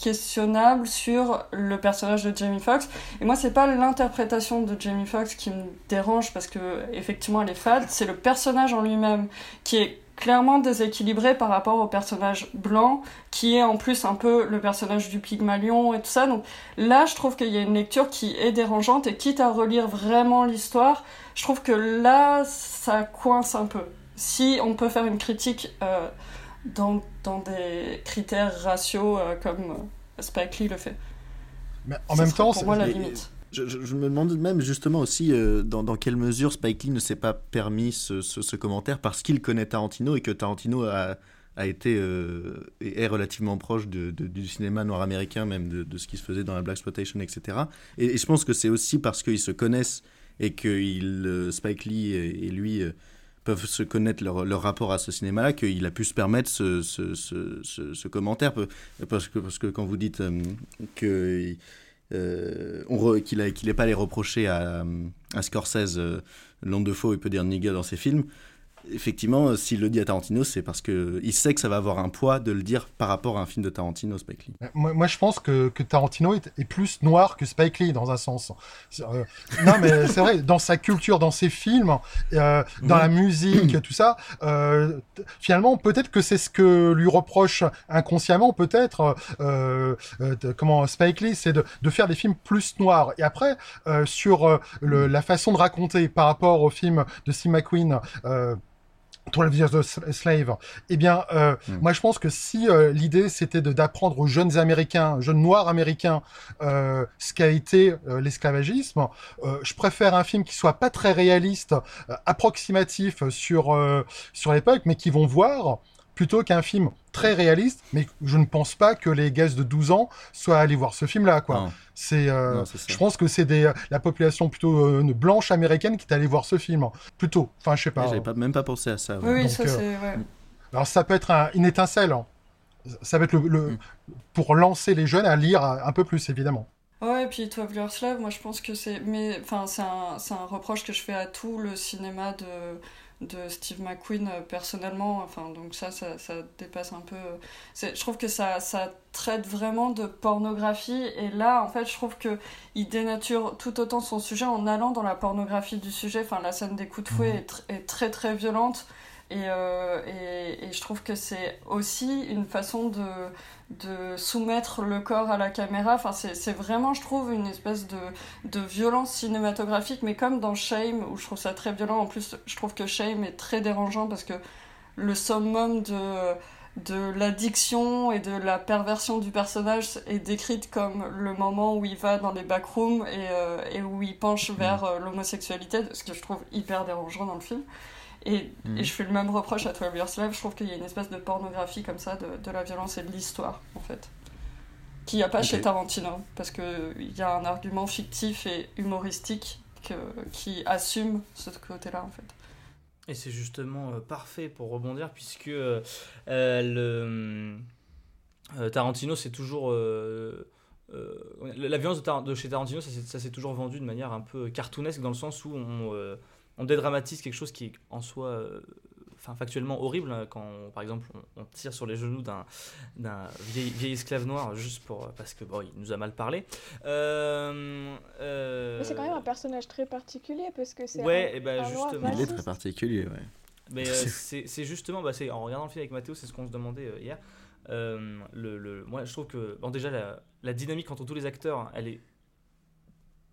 questionnable sur le personnage de Jamie Foxx. Et moi, c'est pas l'interprétation de Jamie Foxx qui me dérange parce que, effectivement, elle est fade. C'est le personnage en lui-même qui est clairement déséquilibré par rapport au personnage blanc, qui est en plus un peu le personnage du Pygmalion et tout ça. Donc là, je trouve qu'il y a une lecture qui est dérangeante et quitte à relire vraiment l'histoire, je trouve que là, ça coince un peu. Si on peut faire une critique euh, dans, dans des critères raciaux euh, comme euh, Spike Lee le fait. Mais en même temps, pour moi la limite. Je, je- je me demande même justement aussi euh, dans, dans quelle mesure Spike Lee ne s'est pas permis ce, ce- ce commentaire parce qu'il connaît Tarantino et que Tarantino a, a été euh, et est relativement proche de, de- du cinéma noir américain, même de, de ce qui se faisait dans la Black Exploitation, etc. Et, et je pense que c'est aussi parce qu'ils se connaissent et que il, euh, Spike Lee et, et lui euh, peuvent se connaître leur, leur rapport à ce cinéma-là qu'il a pu se permettre ce, ce, ce- ce- commentaire. Parce que, parce que quand vous dites euh, euh, qu'il n'ait pas à les reprocher à, à Scorsese, euh, Long de faux, il peut dire nigga dans ses films. Effectivement, euh, s'il le dit à Tarantino, c'est parce que il sait que ça va avoir un poids de le dire par rapport à un film de Tarantino, Spike Lee. Moi, moi, je pense que, que Tarantino est, est plus noir que Spike Lee dans un sens. Euh, non, mais c'est vrai, dans sa culture, dans ses films, euh, dans la musique, tout ça, euh, finalement, peut-être que c'est ce que lui reproche inconsciemment, peut-être, euh, euh, comment Spike Lee, c'est de, de faire des films plus noirs. Et après, euh, sur euh, le- la façon de raconter par rapport au film de Steve McQueen, euh, 12 Years a Slave, eh bien, euh, Mm. moi je pense que si euh, l'idée c'était d'apprendre aux jeunes Américains, jeunes noirs américains, euh, ce qu'a été euh, l'esclavagisme, euh, je préfère un film qui soit pas très réaliste, euh, approximatif sur euh, sur l'époque, mais qui vont voir plutôt qu'un film très réaliste. Mais je ne pense pas que les gaz de 12 ans soient allés voir ce film-là, quoi. C'est, euh, je pense que c'est des la population plutôt euh, blanche américaine qui est allée voir ce film, plutôt. Enfin, je sais pas. J'avais pas, même pas pensé à ça. ouais. Oui, Donc, ça euh, c'est. Ouais. Alors ça peut être un- une étincelle. hein. Ça va être le, le- Mm. pour lancer les jeunes à lire un peu plus, évidemment. Ouais, et puis 12 Years Slave, moi je pense que c'est. Mais enfin, c'est un, c'est un reproche que je fais à tout le cinéma de, de Steve McQueen euh, personnellement. Enfin, donc ça, ça, ça dépasse un peu. euh, c'est- Je trouve que ça, ça traite vraiment de pornographie. Et là, en fait, je trouve que il dénature tout autant son sujet en allant dans la pornographie du sujet. Enfin, la scène des coups de fouet est, tr- est très très violente. Et, euh, et, et je trouve que c'est aussi une façon de, de soumettre le corps à la caméra. Enfin, c'est c'est vraiment, je trouve, une espèce de, de violence cinématographique, mais comme dans Shame, où je trouve ça très violent. En plus, je trouve que Shame est très dérangeant parce que le summum de, de l'addiction et de la perversion du personnage est décrite comme le moment où il va dans les backrooms et, euh, et où il penche vers euh, l'homosexualité, ce que je trouve hyper dérangeant dans le film. Et, Mhm. et je fais le même reproche à 12 Years Slave, je trouve qu'il y a une espèce de pornographie comme ça de, de la violence et de l'histoire, en fait. Qu'il n'y a pas chez Tarantino, parce qu'il y a un argument fictif et humoristique que, qui assume ce côté-là, en fait. Et c'est justement euh, parfait pour rebondir, puisque euh, euh, le, euh, Tarantino, c'est toujours. euh, euh, la violence de, Tar- de chez Tarantino, ça, s'est- ça s'est toujours vendu de manière un peu cartoonesque, dans le sens où on, euh, on dédramatise quelque chose qui est en soi. euh, Enfin, factuellement horrible hein, quand par exemple on, on tire sur les genoux d'un d'un vieil, vieil esclave noir juste pour parce que bon il nous a mal parlé Euh, euh, Mais c'est quand même un personnage très particulier parce que c'est Ouais, un, et ben un noir justement. Il est très particulier, ouais. Mais euh, [laughs] c'est c'est justement, bah, c'est- en regardant le film avec Mathéo, c'est ce qu'on se demandait euh, hier. Euh, le, le- moi, je trouve que, bon, déjà, la, la dynamique entre tous les acteurs, elle est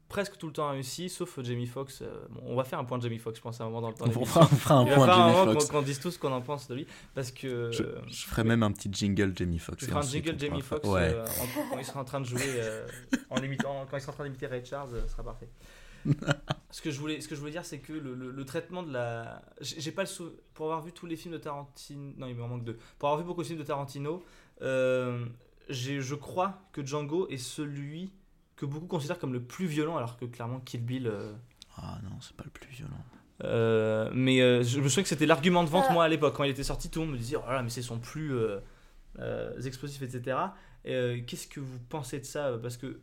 presque tout le temps réussie, sauf Jamie Foxx. euh, bon, on va faire un point de Jamie Foxx, je pense, à un moment dans le temps. On fera- on fera un point de Jamie un moment Foxx. Qu'on dise tous ce qu'on en pense de lui, parce que. Je, je ferai même un petit jingle Jamie Foxx. tu et feras un jingle Jamie Foxx Ouais. euh, quand il sera en train de jouer, euh, en imitant, quand il sera en train d'imiter Ray Charles, ce sera parfait. [laughs] ce que je voulais, ce que je voulais dire, c'est que le, le- le traitement de la, j'ai pas le sou... pour avoir vu tous les films de Tarantino, non il me manque deux. Pour avoir vu beaucoup de films de Tarantino, je crois que Django est celui que beaucoup considèrent comme le plus violent, alors que clairement Kill Bill. euh, Ah non, c'est pas le plus violent. euh, mais euh, je me souviens que c'était l'argument de vente, Ah. moi, à l'époque. Quand il était sorti, tout le monde me disait Oh là là, mais c'est son plus euh, euh, explosif, etc. Et, euh, Qu'est-ce que vous pensez de ça? Parce que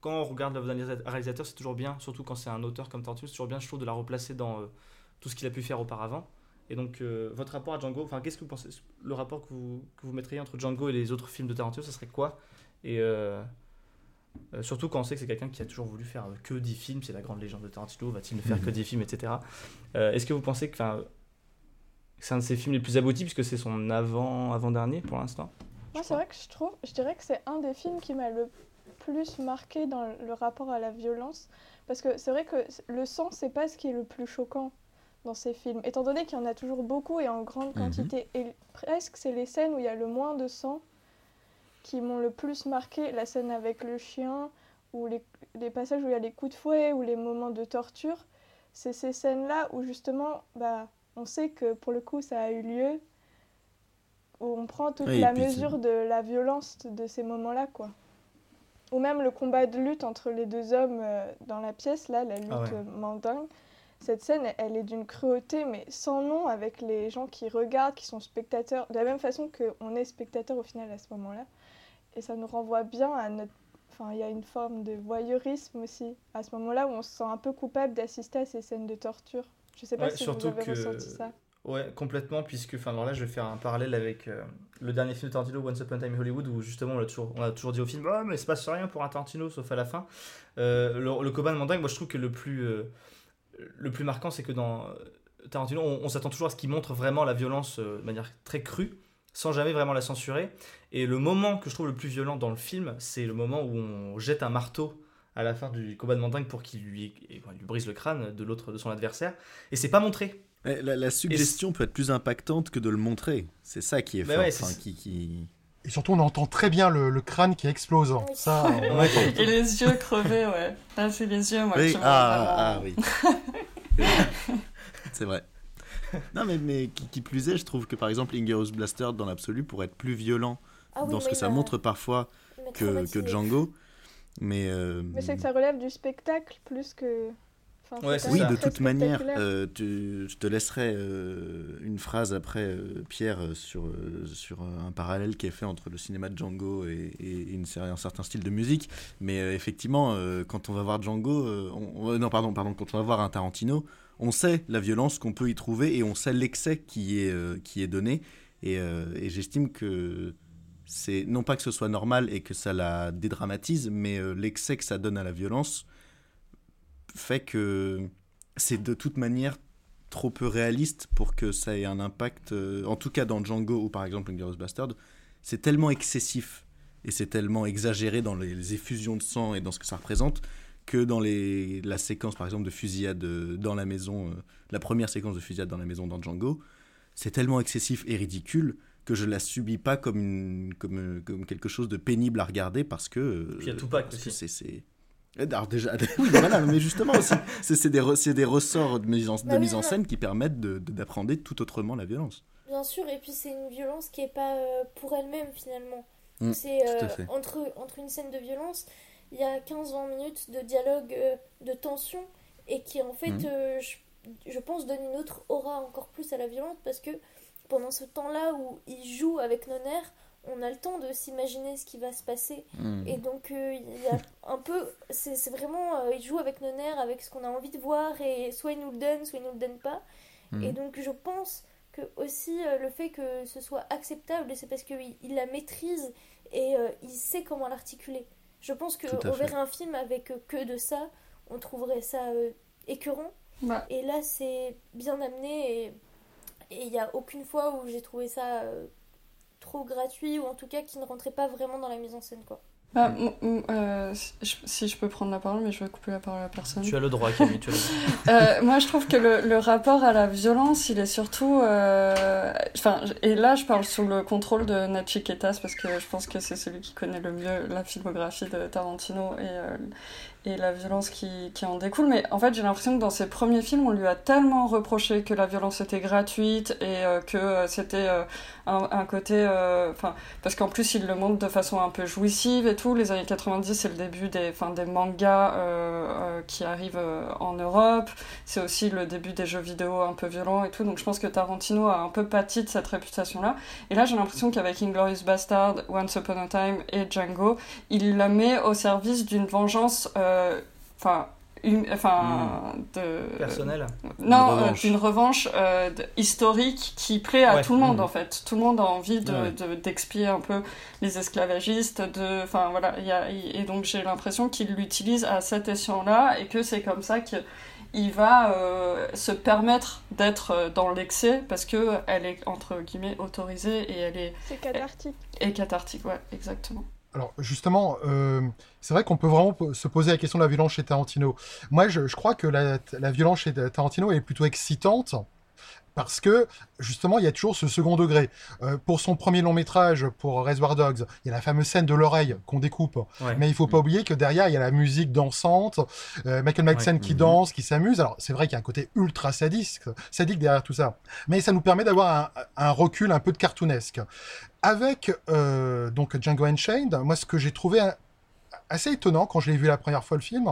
quand on regarde l'œuvre d'un réalisateur, c'est toujours bien, surtout quand c'est un auteur comme Tarantino, c'est toujours bien, je trouve, de la replacer dans euh, tout ce qu'il a pu faire auparavant. Et donc, euh, votre rapport à Django, enfin, qu'est-ce que vous pensez? Le rapport que vous, que vous mettriez entre Django et les autres films de Tarantino, ça serait quoi? Et euh, surtout quand on sait que c'est quelqu'un qui a toujours voulu faire que 10 films, c'est la grande légende de Tarantino, va-t-il ne faire que 10 films, etc. Euh, Est-ce que vous pensez que, c'est un de ses films les plus aboutis, puisque c'est son avant, avant-dernier pour l'instant? Moi, c'est vrai que je trouve, je dirais que c'est un des films qui m'a le plus marqué dans le rapport à la violence. Parce que c'est vrai que le sang, c'est pas ce qui est le plus choquant dans ces films. Étant donné qu'il y en a toujours beaucoup et en grande Mhm. quantité. Et presque, c'est les scènes où il y a le moins de sang qui m'ont le plus marqué. La scène avec le chien, ou les, les passages où il y a les coups de fouet, ou les moments de torture. C'est ces scènes-là où justement, bah, on sait que pour le coup, ça a eu lieu où on prend toute Oui, la mesure de la violence de ces moments-là, quoi. Ou même le combat de lutte entre les deux hommes euh, dans la pièce, là, la lutte Ah ouais. euh, mandingue. Cette scène, elle- elle est d'une cruauté, mais sans nom, avec les gens qui regardent, qui sont spectateurs, de la même façon qu'on est spectateur au final à ce moment-là. Et ça nous renvoie bien à notre... Enfin, il y a une forme de voyeurisme aussi, à ce moment-là où on se sent un peu coupable d'assister à ces scènes de torture. Je sais pas Ouais, si vous avez que- ressenti ça. Ouais, complètement, puisque, enfin, alors là, je vais faire un parallèle avec euh, le dernier film de Tarantino, Once Upon a Time in Hollywood, où justement, on a toujours, on a toujours dit au film, oh, mais il se passe rien pour un Tarantino, sauf à la fin. Euh, le, le Coban moi, je trouve que le plus, euh, le plus marquant, c'est que dans Tarantino, on, on s'attend toujours à ce qu'il montre vraiment la violence de manière très crue, sans jamais vraiment la censurer. Et le moment que je trouve le plus violent dans le film, c'est le moment où on jette un marteau à la fin du combat de Mandingue pour qu'il lui, brise le crâne de l'autre, de son adversaire. Et c'est pas montré. La, la suggestion peut être plus impactante que de le montrer. C'est ça qui est Bah fort. ouais, enfin, c'est- qui, qui... Et surtout, on entend très bien le, le crâne qui explose. Ça, [laughs] on Ouais. entend. Et les yeux crevés, ouais. Là, c'est les yeux, moi, Oui, qui m'ont ah, ah, oui. [laughs] c'est vrai. [laughs] Non, mais, mais qui, qui plus est, je trouve que par exemple, Inglourious Blaster dans l'absolu pourrait être plus violent Ah oui, dans ce que ça montre parfois que, que Django. Mais, euh, Mais c'est que ça relève du spectacle plus que. Enfin, Ouais, oui, de toute manière, euh, tu- je te laisserai euh, une phrase après, euh, Pierre, sur, sur un parallèle qui est fait entre le cinéma de Django et, et une série- un certain style de musique. Mais euh, effectivement, euh, quand on va voir Django, euh, on- on- non, pardon, pardon, quand on va voir un Tarantino, on sait la violence qu'on peut y trouver et on sait l'excès qui est, euh, qui est donné. Et, euh, et j'estime que c'est non pas que ce soit normal et que ça la dédramatise, mais euh, l'excès que ça donne à la violence fait que c'est de toute manière trop peu réaliste pour que ça ait un impact. en tout cas, dans Django ou par exemple Inglourious Bastard, c'est tellement excessif et c'est tellement exagéré dans les effusions de sang et dans ce que ça représente que dans les, la séquence par exemple de fusillade euh, dans la maison, euh, la première séquence de fusillade dans la maison dans Django, c'est tellement excessif et ridicule que je la subis pas comme, une, comme, euh, comme quelque chose de pénible à regarder parce que. euh, Puis il y a Tupac aussi. c'est- c'est. Alors déjà, [laughs] oui, voilà, mais justement aussi, c'est c'est des, re- c'est des ressorts de mise en, de Bah mise en non. scène qui permettent de- de- d'appréhender tout autrement la violence. Bien sûr, et puis c'est une violence qui est pas pour elle-même finalement. Mm, c'est tout à euh, fait. entre, entre une scène de violence, il y a 15-20 minutes de dialogue, euh, de tension, et qui en fait, Mm. euh, je je pense, donne une autre aura encore plus à la violence parce que pendant ce temps-là où il joue avec nos nerfs, on a le temps de s'imaginer ce qui va se passer. Hmm. Et donc, euh, il y a un peu. C'est vraiment. euh, il joue avec nos nerfs, avec ce qu'on a envie de voir, et soit il nous le donne, soit il nous le donne pas. Et donc, je pense que aussi euh, le fait que ce soit acceptable, c'est parce qu'il il la maîtrise et il sait comment l'articuler. Je pense qu'on verrait un film avec euh, que de ça, on trouverait ça euh, écœurant. Bah, Et là, c'est bien amené et et il n'y a aucune fois où j'ai trouvé ça euh, trop gratuit ou en tout cas qui ne rentrait pas vraiment dans la mise en scène. quoi. Bah, euh, si je- peux prendre la parole, mais je vais couper la parole à personne. Tu as le droit, Camille, tu as le droit. [laughs] Euh, moi, je trouve que le, le rapport à la violence, il est surtout. euh, Enfin, et là, je parle sous le contrôle de Nachiketas parce que je pense que c'est celui qui connaît le mieux la filmographie de Tarantino et, et la violence qui, qui en découle. Mais en fait, j'ai l'impression que dans ses premiers films, on lui a tellement reproché que la violence était gratuite et euh, que euh, c'était euh, un, un côté. Enfin, parce qu'en plus, il le montre de façon un peu jouissive et tout. Les années 90, c'est le début des, enfin, des mangas qui arrivent en Europe. C'est aussi le début des jeux vidéo un peu violents et tout. Donc je pense que Tarantino a un peu pâti de cette réputation-là. Et là, j'ai l'impression qu'avec Inglorious Bastard, Once Upon a Time et Django, il la met au service d'une vengeance. Enfin. hum- Enfin, de. Personnel Non, Une euh, revanche. d'une revanche euh, historique qui plaît à Ouais. tout le monde Mhm. en fait. Tout le monde a envie de, Ouais. de- d'expier un peu les esclavagistes. De, enfin voilà, il y a, et donc j'ai l'impression qu'il l'utilise à cet escient-là et que c'est comme ça qu'il va euh, se permettre d'être euh, dans l'excès parce que elle est entre guillemets autorisée et elle est C'est cathartique. et cathartique. Ouais, exactement. Alors justement, euh, c'est vrai qu'on peut vraiment se poser la question de la violence chez Tarantino. Moi, je, je crois que la, la violence chez Tarantino est plutôt excitante parce que justement, il y a toujours ce second degré. Euh, pour son premier long métrage, pour Reservoir Dogs, il y a la fameuse scène de l'oreille qu'on découpe. Ouais. Mais il faut pas oublier que derrière, il y a la musique dansante, euh, Michael Madsen Ouais. qui Mhm. danse, qui s'amuse. Alors, c'est vrai qu'il y a un côté ultra sadique, sadique derrière tout ça. Mais ça nous permet d'avoir un, un recul un peu de cartoonesque. Avec euh, donc Django Unchained, moi, ce que j'ai trouvé assez étonnant quand je l'ai vu la première fois le film,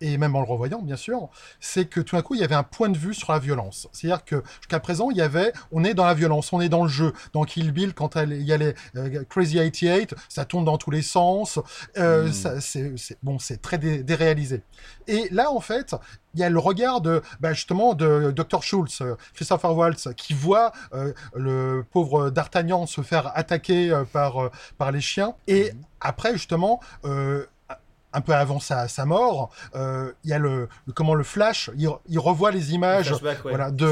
et même en le revoyant bien sûr, c'est que tout d'un coup il y avait un point de vue sur la violence. C'est-à-dire que jusqu'à présent il y avait, on est dans la violence, on est dans le jeu. Dans Kill Bill, quand elle- il y a les euh, Crazy 88, ça tourne dans tous les sens. Euh, Mm. ça- c'est bon, c'est très dé- déréalisé. Et là en fait, il y a le regard de bah, justement de Dr Schultz, euh, Christopher Waltz, qui voit euh, le pauvre D'Artagnan se faire attaquer euh, par euh, par les chiens. Et après justement. Un peu avant sa, sa mort, euh, il y a le, le- comment le flash, il, il revoit les images, ouais, voilà, de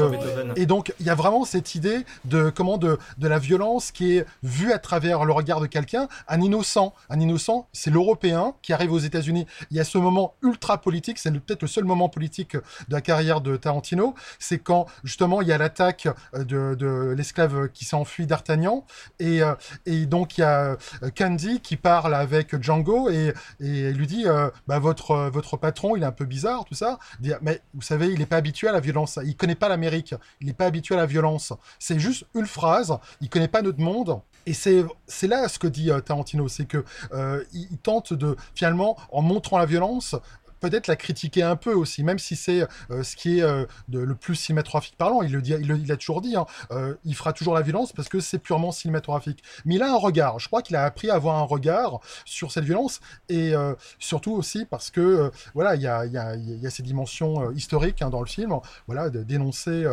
et donc il y a vraiment cette idée de comment de, de la violence qui est vue à travers le regard de quelqu'un, un innocent, un innocent, c'est l'Européen qui arrive aux États-Unis. Il y a ce moment ultra politique, c'est peut-être le seul moment politique de la carrière de Tarantino, c'est quand justement il y a l'attaque euh, de, de l'esclave qui s'est enfui d'Artagnan et, euh, et donc il y a Candy qui parle avec Django et, et lui dit euh, bah, votre, euh, votre patron il est un peu bizarre tout ça. Dit, mais vous savez il n'est pas habitué à la violence. Il connaît pas l'Amérique. Il n'est pas habitué à la violence. C'est juste une phrase. Il connaît pas notre monde. Et c'est là ce que dit euh, Tarantino. C'est que euh, il, il tente de finalement en montrant la violence peut-être la critiquer un peu aussi, même si c'est euh, ce qui est euh, le plus cinématographique parlant. Il le a toujours dit, hein, euh, il fera toujours la violence parce que c'est purement cinématographique. Mais il a un regard. Je crois qu'il a appris à avoir un regard sur cette violence et surtout aussi parce que voilà, il y a, y ces dimensions historiques hein, dans le film. Voilà, de dénoncer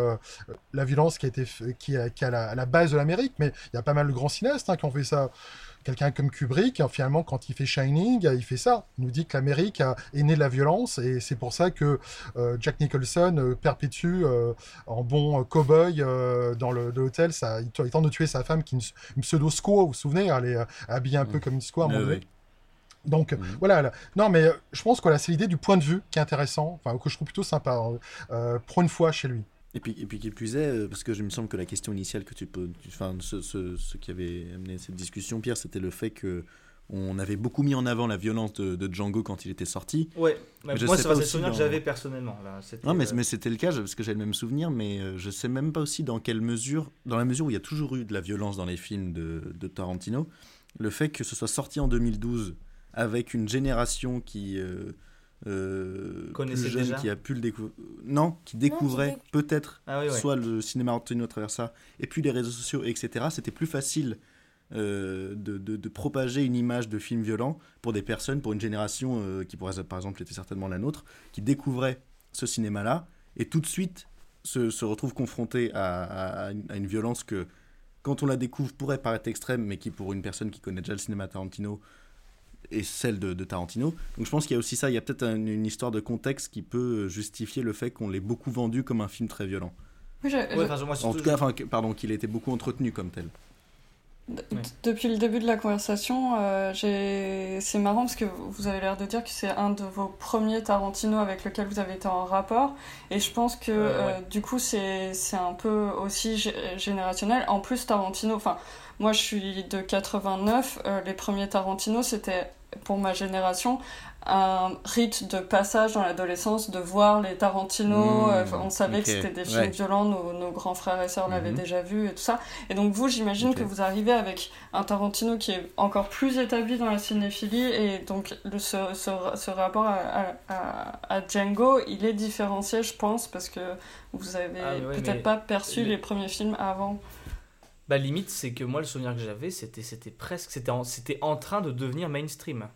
la violence qui a été qui, la, à la base de l'Amérique. Mais il y a pas mal de grands cinéastes hein, qui ont fait ça quelqu'un comme Kubrick, hein, finalement, quand il fait Shining, euh, il fait ça. Il nous dit que l'Amérique a- est née de la violence et c'est pour ça que euh, Jack Nicholson euh, perpétue euh, en bon cow-boy euh, dans l'hôtel. Ça, il, il tente de tuer sa femme qui est une, une pseudo-squaw, vous vous souvenez Elle est habillée un peu comme une squaw à. Donc voilà, là. non mais je pense que là c'est l'idée du point de vue qui est intéressant, enfin que je trouve plutôt sympa hein, pour une fois chez lui. Et puis, et puis qui plus est, euh, parce que je me semble que la question initiale que tu peux, enfin, ce, ce, ce qui avait amené cette discussion, Pierre, c'était le fait que on avait beaucoup mis en avant la violence de, de Django quand il était sorti. Ouais, Mais je moi, c'est pas le souvenir que j'avais personnellement. Là. Non, mais, euh, mais c'était le cas, parce que j'ai le même souvenir, mais euh, je sais même pas aussi dans quelle mesure, dans la mesure où il y a toujours eu de la violence dans les films de, de Tarantino, le fait que ce soit sorti en 2012 avec une génération qui. euh, euh, plus jeune déjà qui a pu le découvrir non, qui découvrait déc- peut-être Ah oui, ouais. soit le cinéma Tarantino à travers ça, et puis les réseaux sociaux, etc. C'était plus facile euh, de, de- de propager une image de film violent pour des personnes, pour une génération euh, qui pourrait, par exemple, était certainement la nôtre, qui découvrait ce cinéma-là, et tout de suite se, se retrouve confronté à, à- à une, à une violence que, quand on la découvre, pourrait paraître extrême, mais qui, pour une personne qui connaît déjà le cinéma Tarantino, est celle de, de Tarantino. Donc je pense qu'il y a aussi ça, il y a peut-être un- une histoire de contexte qui peut justifier le fait qu'on l'ait beaucoup vendu comme un film très violent. Oui, j'ai- Ouais, j'ai- enfin, moi, En tout cas, enfin, que- pardon, qu'il a été beaucoup entretenu comme tel. Depuis le début de la conversation, euh, c'est marrant parce que vous avez l'air de dire que c'est un de vos premiers Tarantino avec lequel vous avez été en rapport. Et je pense que Euh, ouais. euh, du coup, c'est un peu aussi gé- générationnel. En plus, Tarantino, enfin, moi je suis de 89, euh, les premiers Tarantino, c'était pour ma génération un rite de passage dans l'adolescence de voir les Tarantino. Mmh, euh, on savait que c'était des films ouais. violents, nos, nos grands frères et sœurs l'avaient Mhm. déjà vu et tout ça. Et donc vous, j'imagine que vous arrivez avec un Tarantino qui est encore plus établi dans la cinéphilie et donc le, ce, ce, ce rapport à, à, à- à Django, il est différencié, je pense, parce que vous avez Ah, ouais, peut-être mais- pas perçu mais- les premiers films avant. Bah limite, c'est que moi le souvenir que j'avais, c'était c'était presque, c'était en, c'était en train de devenir mainstream.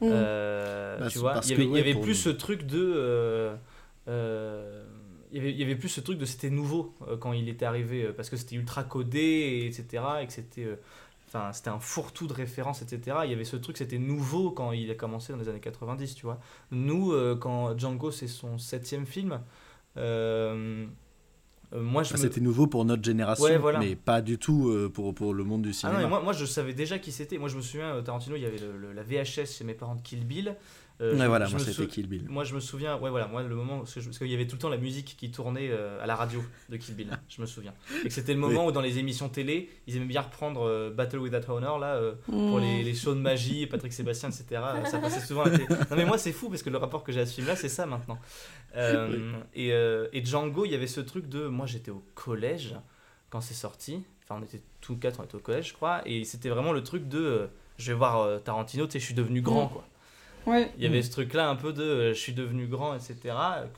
Mm. Euh, Bah, tu vois, il y avait, y plus nous. ce truc de, euh, euh, il y avait, il y avait plus ce truc de c'était nouveau euh, quand il était arrivé euh, parce que c'était ultra codé et etc et que c'était, euh, enfin c'était un fourre-tout de références etc. Il y avait ce truc, c'était nouveau quand il a commencé dans les années 90, tu vois. Nous, euh, quand Django c'est son septième film. euh, euh, moi, je Ah, me- C'était nouveau pour notre génération, Ouais, voilà. mais pas du tout euh, pour, pour le monde du Ah cinéma. non, moi, moi je savais déjà qui c'était. Moi je me souviens, euh, Tarantino, il y avait le- le- la VHS chez mes parents de Kill Bill. Euh, Ouais, je- voilà, je moi me c'était sou- Kill Bill. Moi je me souviens, ouais voilà, moi le moment, parce que je- parce qu'il y avait tout le temps la musique qui tournait euh, à la radio de Kill Bill, [laughs] je me souviens. Et que c'était le moment où dans les émissions télé, ils aimaient bien reprendre euh, Battle with That Honor là, pour les, les shows de magie, Patrick Sébastien, etc. Ça passait souvent à la télé. Non mais moi c'est fou parce que le rapport que j'ai à ce film là, c'est ça maintenant. Et, et Django, il y avait ce truc de, moi j'étais au collège quand c'est sorti. Enfin, on était tous quatre, on était au collège, je crois. Et c'était vraiment le truc de. je vais voir Tarantino, tu sais, je suis devenu grand, Mm. quoi. Il y avait ce truc-là un peu de euh, je suis devenu grand, etc.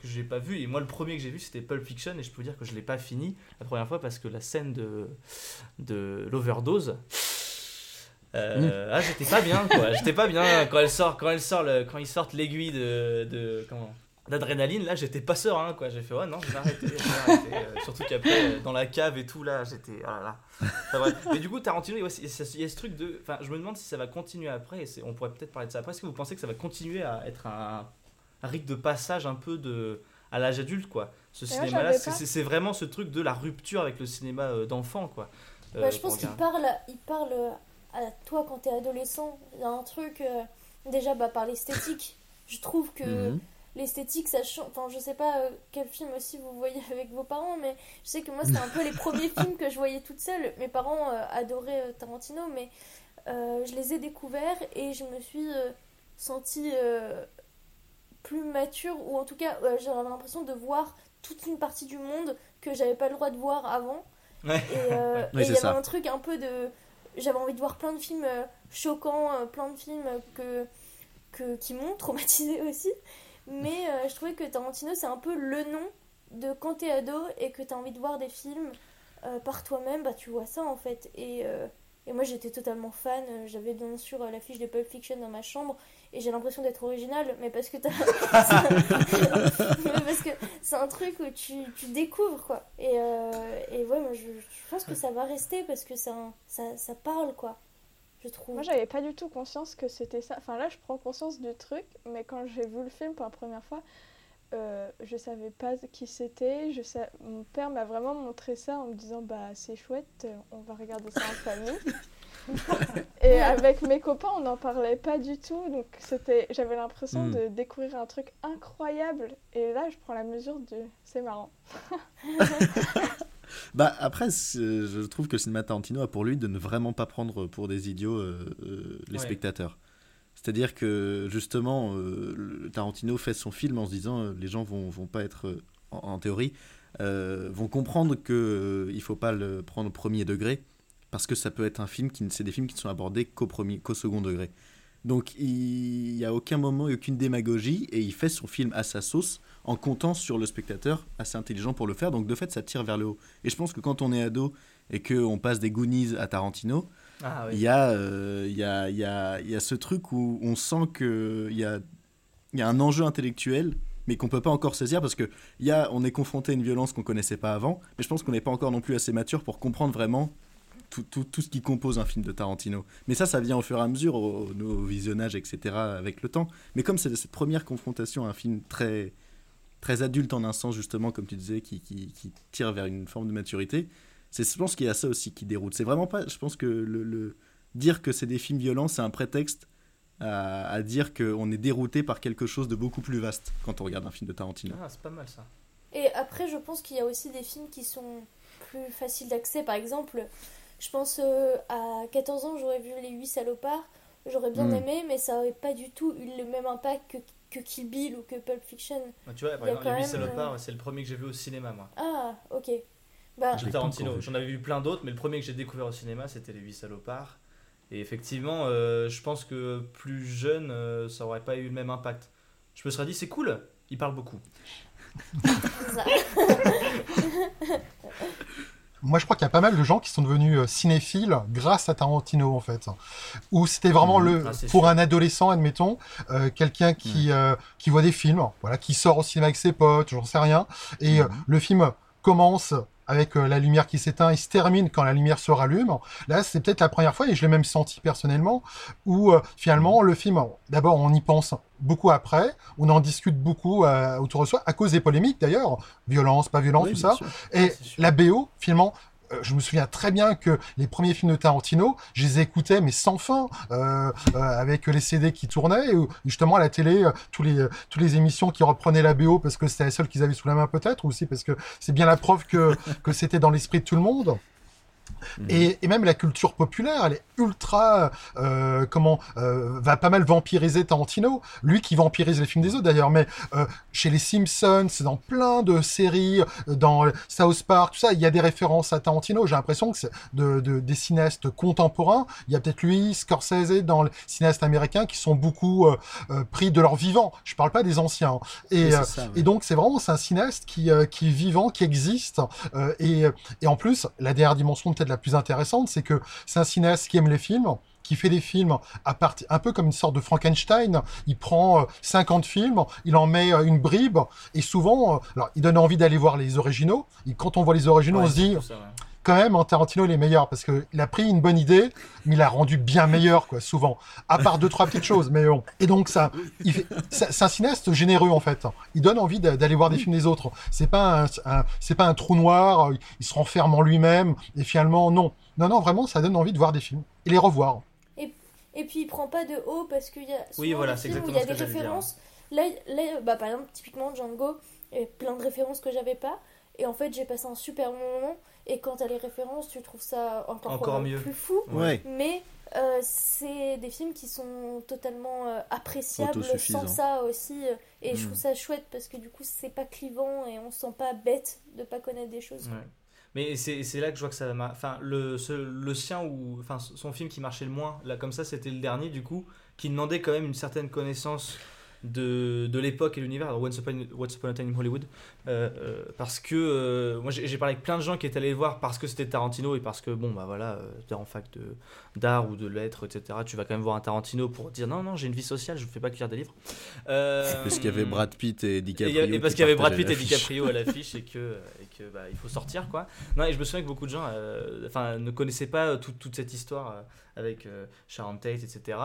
que j'ai pas vu. Et moi, le premier que j'ai vu, c'était Pulp Fiction. Et je peux vous dire que je l'ai pas fini la première fois parce que la scène de, de l'overdose. euh, Ah, j'étais pas bien, quoi. J'étais pas bien quand elle sort, quand elle sort, le, quand ils sortent l'aiguille de, de comment d'adrénaline. Là, j'étais pas serein, quoi. J'ai fait ouais, non, je vais arrêter. je vais arrêter. Euh, [laughs] surtout qu'après, euh, dans la cave et tout, là, j'étais. Oh là là. Enfin, bref. Mais du coup, Tarantino, ouais, il y a ce truc de. Enfin, je me demande si ça va continuer après. et c'est- on pourrait peut-être parler de ça après. Est-ce que vous pensez que ça va continuer à être un, un rite de passage un peu de à l'âge adulte, quoi? Ce cinéma-là, c'est vraiment ce truc de la rupture avec le cinéma euh, d'enfant, quoi. Euh, Bah, je pense qu'il parle, il parle à toi quand t'es adolescent. Il y a un truc, euh, déjà bah, par l'esthétique. Je trouve que Mhm. L'esthétique, ça change. Enfin, je sais pas euh, quel film aussi vous voyez avec vos parents, mais je sais que moi, c'était un peu les premiers [laughs] films que je voyais toute seule. Mes parents euh, adoraient euh, Tarantino, mais euh, je les ai découverts et je me suis euh, sentie euh, plus mature, ou en tout cas, euh, j'avais l'impression de voir toute une partie du monde que j'avais pas le droit de voir avant. [laughs] Ouais. Et euh, il c'est y avait ça. un truc un peu de. J'avais envie de voir plein de films choquants, plein de films que, que, qui m'ont traumatisé aussi. Mais euh, je trouvais que Tarantino, c'est un peu le nom de quand t'es ado et que t'as envie de voir des films euh, par toi-même, bah tu vois ça en fait. Et, euh, et moi j'étais totalement fan. J'avais bien sûr l'affiche de Pulp Fiction dans ma chambre et j'ai l'impression d'être originale, mais parce que t'as. [laughs] [laughs] parce que c'est un truc où tu, tu découvres quoi. Et, et ouais, moi je, je pense que ça va rester parce que ça, ça, ça parle quoi. Je trouve. Moi, j'avais pas du tout conscience que c'était ça. Enfin, là, je prends conscience du truc, mais quand j'ai vu le film pour la première fois, euh, je savais pas qui c'était. Je sa- Mon père m'a vraiment montré ça en me disant Bah, c'est chouette, euh, on va regarder ça en famille. [laughs] Et avec mes copains, on n'en parlait pas du tout. Donc, c'était... j'avais l'impression Hmm. de découvrir un truc incroyable. Et là, je prends la mesure du. C'est marrant. [laughs] Bah après, je trouve que le cinéma Tarantino a pour lui de ne vraiment pas prendre pour des idiots euh, euh, les Ouais. spectateurs. C'est-à-dire que justement, euh, Tarantino fait son film en se disant les gens vont, vont pas être, en, en théorie, vont comprendre que il faut pas le prendre au premier degré parce que ça peut être un film qui, ne- c'est des films qui ne sont abordés qu'au premier, qu'au second degré. Donc il n'y a aucun moment aucune démagogie et il fait son film à sa sauce en comptant sur le spectateur assez intelligent pour le faire. Donc de fait, ça tire vers le haut. Et je pense que quand on est ado et qu'on passe des Goonies à Tarantino, Ah il oui. y, a, euh, y, a, il y, a, il y a ce truc où on sent qu'il y a, y a un enjeu intellectuel mais qu'on peut pas encore saisir parce que y a, on est confronté à une violence qu'on connaissait pas avant, mais je pense qu'on n'est pas encore non plus assez mature pour comprendre vraiment tout, tout, tout ce qui compose un film de Tarantino. Mais ça, ça vient au fur et à mesure, au, au visionnage, etc., avec le temps. Mais comme c'est cette première confrontation à un film très, très adulte en un sens, justement, comme tu disais, qui, qui, qui tire vers une forme de maturité, c'est, je pense qu'il y a ça aussi qui déroute. C'est vraiment pas, je pense que le, le dire que c'est des films violents, c'est un prétexte à, à dire qu'on est dérouté par quelque chose de beaucoup plus vaste quand on regarde un film de Tarantino. Ah, c'est pas mal ça. Et après, je pense qu'il y a aussi des films qui sont plus faciles d'accès. Par exemple, je pense euh, à 14 ans, j'aurais vu Les 8 salopards. J'aurais bien Mm. aimé, mais ça aurait pas du tout eu le même impact que, que Kill Bill ou que Pulp Fiction. Ah, tu vois, par exemple, Les 8 même, salopards, c'est le premier que j'ai vu au cinéma, moi. Ah, ok. Bah, De Tarantino. J'en avais vu plein d'autres, mais le premier que j'ai découvert au cinéma, c'était Les 8 salopards. Et effectivement, euh, je pense que plus jeune, euh, ça aurait pas eu le même impact. Je me serais dit, c'est cool, il parle beaucoup. [laughs] [laughs] Moi, je crois qu'il y a pas mal de gens qui sont devenus euh, cinéphiles grâce à Tarantino, en fait. Où c'était vraiment Mhm. le, Ah, pour sûr. un adolescent, admettons, euh, quelqu'un qui, euh, qui voit des films, voilà, qui sort au cinéma avec ses potes, j'en sais rien, et euh, Mhm. le film commence avec euh, la lumière qui s'éteint, il se termine quand la lumière se rallume. Là, c'est peut-être la première fois, et je l'ai même senti personnellement, où euh, finalement le film, d'abord on y pense beaucoup après, on en discute beaucoup euh, autour de soi, à cause des polémiques d'ailleurs, violence, pas violence, Oui, tout ça. sûr. Et la BO, finalement, euh, je me souviens très bien que les premiers films de Tarantino, je les écoutais, mais sans fin, euh, euh, avec les CD qui tournaient, ou justement à la télé, tous les, toutes les émissions qui reprenaient la BO parce que c'était la seule qu'ils avaient sous la main peut-être, ou aussi parce que c'est bien la preuve que c'était dans l'esprit de tout le monde. Mhm. Et, et même la culture populaire, elle est ultra, euh, comment, euh, va pas mal vampiriser Tarantino. Lui qui vampirise les films des autres d'ailleurs, mais euh, chez les Simpsons, dans plein de séries, dans South Park, tout ça, il y a des références à Tarantino. J'ai l'impression que c'est de, de- des cinéastes contemporains. Il y a peut-être lui, Scorsese, dans les cinéastes américains qui sont beaucoup euh, euh, pris de leur vivant. Je parle pas des anciens. Et, euh, ça, ouais. et donc c'est vraiment c'est un cinéaste qui, euh, qui est vivant, qui existe. euh, et, et en plus, la dernière dimension peut-être la plus intéressante, c'est que c'est un cinéaste qui aime les films qui fait des films à partir un peu comme une sorte de Frankenstein. Il prend euh, 50 films, il en met euh, une bribe, et souvent, euh, alors il donne envie d'aller voir les originaux. Et quand on voit les originaux, Ouais, on se dit, ça, ouais. Quand même, en Tarantino, il est meilleur parce que il a pris une bonne idée, mais il l'a rendu bien meilleur, quoi, souvent. À part deux, trois petites choses, mais bon. Et donc, ça, c'est un cinéaste généreux, en fait. Il donne envie d'a- d'aller voir des films des autres. C'est pas un, un- c'est pas un trou noir, il se renferme en lui-même, et finalement, non. Non, non, vraiment, ça donne envie de voir des films et les revoir. Et puis il prend pas de haut parce qu'il y a souvent Oui, voilà, des c'est films où il y a des références. Là, là bah, par exemple, typiquement Django, il y avait plein de références que j'avais pas. Et en fait, j'ai passé un super bon moment. Et quand t'as les références, tu trouves ça encore, Encore mieux. plus fou. Ouais. Mais euh, c'est des films qui sont totalement euh, appréciables sans ça aussi. euh, Et je Mm. trouve ça chouette parce que du coup, c'est pas clivant et on se sent pas bête de pas connaître des choses. Ouais. Mais c'est c'est là que je vois que ça m'a. Enfin, le, ce- le sien, ou. Enfin, son film qui marchait le moins, là, comme ça, c'était le dernier, du coup, qui demandait quand même une certaine connaissance de, de l'époque et l'univers. Once Upon, Once Upon a Time in Hollywood. Euh, euh, parce que. euh, moi, j'ai parlé avec plein de gens qui étaient allés le voir parce que c'était Tarantino et parce que, bon, bah voilà, t'es en fac d'art ou de lettres, etc. Tu vas quand même voir un Tarantino pour dire non, non, j'ai une vie sociale, je ne fais pas que lire des livres. Parce qu'il y avait Brad Pitt et DiCaprio. et parce qui qu'il y avait Brad Pitt et. DiCaprio à l'affiche et que, et que bah, il faut sortir quoi. Non, et je me souviens que beaucoup de gens enfin, ne connaissaient pas tout- toute cette histoire avec Sharon Tate, etc.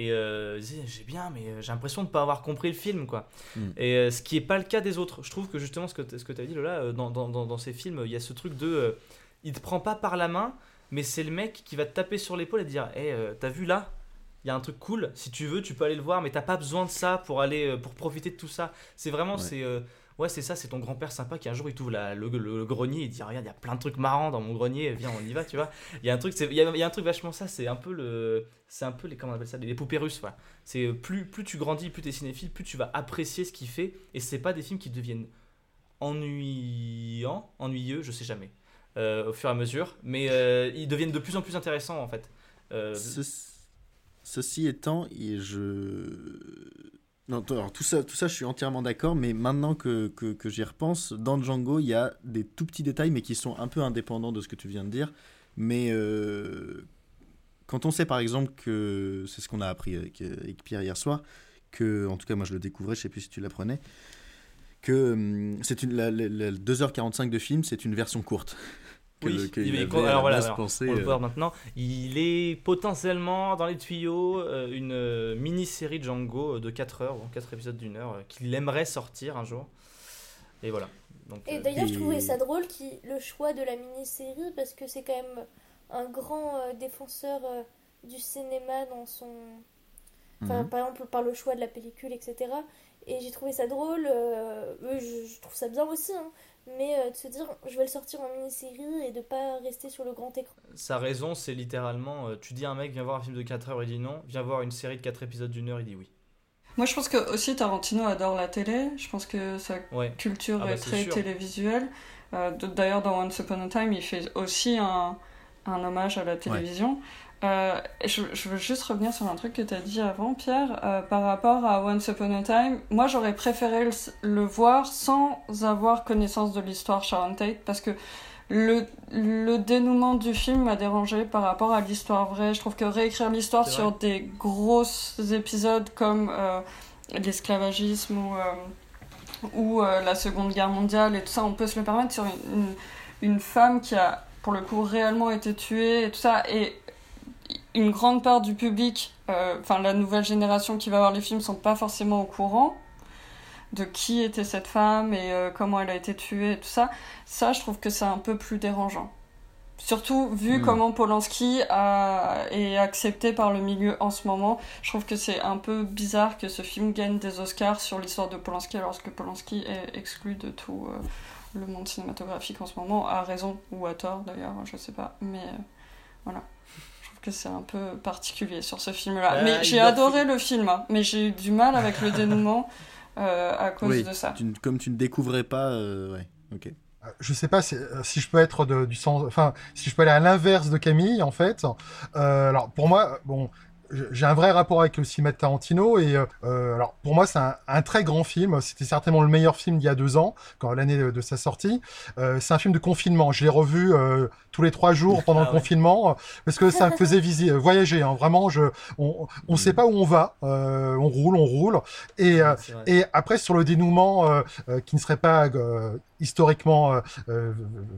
Et euh, j'ai bien, mais euh, j'ai l'impression de ne pas avoir compris le film quoi. Mm. Et euh, ce qui n'est pas le cas des autres. Je trouve que justement ce que, ce que tu as dit Lola, dans, dans, dans, ces films, il y a ce truc de. euh, il te prend pas par la main, mais c'est le mec qui va te taper sur l'épaule et te dire Hé, t'as vu là? Il y a un truc cool, si tu veux, tu peux aller le voir, mais t'as pas besoin de ça pour aller pour profiter de tout ça. C'est vraiment, Ouais. c'est ouais, c'est ça, c'est ton grand-père sympa qui un jour il t'ouvre la- le, grenier et dit regarde, il y a plein de trucs marrants dans mon grenier, viens, on y va, tu vois. Il y a un truc, il y a, y a un truc vachement ça, c'est un peu le, c'est un peu les comment on appelle ça, les poupées russes, voilà. C'est plus plus tu grandis, plus t'es cinéphile, plus tu vas apprécier ce qu'il fait, et c'est pas des films qui deviennent ennuyants, ennuyeux, je sais jamais, euh, au fur et à mesure, mais euh, ils deviennent de plus en plus intéressants en fait. Euh, Ce- Ceci étant, je... Non, alors tout ça, tout ça, je suis entièrement d'accord, mais maintenant que, que, que j'y repense, dans Django, il y a des tout petits détails, mais qui sont un peu indépendants de ce que tu viens de dire. Mais euh, quand on sait par exemple que, c'est ce qu'on a appris avec, euh, avec Pierre hier soir, que, en tout cas moi je le découvrais, je sais plus si tu l'apprenais, que hum, c'est une, la, la- la 2h45 de film, c'est une version courte. Que Oui, le- il avait alors la voilà, base alors, pensé, on le euh, voit maintenant. Il est potentiellement dans les tuyaux euh, une euh, mini-série Django euh, de 4 heures, ou 4 épisodes d'une heure, euh, qu'il aimerait sortir un jour. Et voilà. Donc, Et euh, d'ailleurs, je trouvais ça drôle qui le choix de la mini-série parce que c'est quand même un grand euh, défenseur euh, du cinéma dans son. Enfin, Mhm. par exemple, par le choix de la pellicule, etc. Et j'ai trouvé ça drôle. euh, je, je trouve ça bien aussi, hein, mais euh, de se dire je vais le sortir en mini-série et de pas rester sur le grand écran. Sa raison, c'est littéralement euh, tu dis à un mec, viens voir un film de 4 heures, il dit non. Viens voir une série de 4 épisodes d'une heure, il dit oui. Moi, je pense que aussi Tarantino adore la télé. Je pense que sa Ouais. culture Ah bah, est très sûr. télévisuelle. Euh, D'ailleurs, dans Once Upon a Time, il fait aussi un, un hommage à la télévision. Euh, je, je veux juste revenir sur un truc que tu as dit avant, Pierre, euh, par rapport à Once Upon a Time. Moi, j'aurais préféré le, le voir sans avoir connaissance de l'histoire Sharon Tate, parce que le, le dénouement du film m'a dérangé par rapport à l'histoire vraie. Je trouve que réécrire l'histoire sur des gros épisodes comme euh, l'esclavagisme ou, ou la Seconde Guerre mondiale et tout ça, on peut se le permettre sur une, une, une femme qui a pour le coup réellement été tuée et tout ça. Et une grande part du public, euh, enfin la nouvelle génération qui va voir les films, sont pas forcément au courant de qui était cette femme et euh, comment elle a été tuée et tout ça. Ça, je trouve que c'est un peu plus dérangeant. Surtout vu Hmm. comment Polanski a, est accepté par le milieu en ce moment, je trouve que c'est un peu bizarre que ce film gagne des Oscars sur l'histoire de Polanski alors que Polanski est exclu de tout euh, le monde cinématographique en ce moment, à raison ou à tort d'ailleurs, je sais pas. Mais voilà, trouve que c'est un peu particulier sur ce film-là. Bah, mais j'ai adoré le film, hein, mais j'ai eu du mal avec le [laughs] dénouement euh, à cause oui, de ça. tu comme tu ne découvrais pas, euh, ouais, ok. je sais pas si, euh, si je peux être de- du sens, enfin, si je peux aller à l'inverse de Camille, en fait. Euh, alors, pour moi, bon, j'ai un vrai rapport avec le cinéma de Tarantino et euh, euh, alors pour moi c'est un, un très grand film. C'était certainement le meilleur film d'il y a deux ans, quand l'année de, de sa sortie. Euh, c'est un film de confinement. Je l'ai revu euh, tous les trois jours pendant Ah le ouais. confinement parce que ça me faisait visi- voyager. hein. Vraiment, je, on, on sait pas où on va. On roule, on roule. Et après, sur le dénouement qui ne serait pas historiquement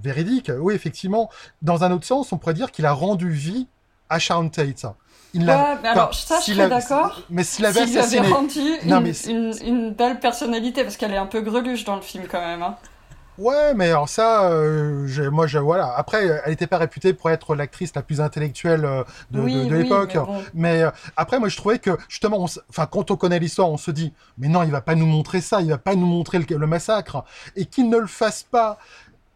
véridique, oui, effectivement, dans un autre sens, on pourrait dire qu'il a rendu vie à Sharon Tate. Il Ouais, mais alors, ça, je a- d'accord. Mais s'il avait S'il lui avait assassiné. rendu Non, une, mais une, une belle personnalité, parce qu'elle est un peu greluche dans le film quand même. Hein. Ouais, mais alors ça, euh, moi, je, voilà. Après, elle n'était pas réputée pour être l'actrice la plus intellectuelle euh, de, Oui, de- de oui, l'époque. mais bon. Mais euh, après, moi, je trouvais que justement, enfin, quand on connaît l'histoire, on se dit, mais non, il va pas nous montrer ça, il va pas nous montrer le, le massacre, et qu'il ne le fasse pas.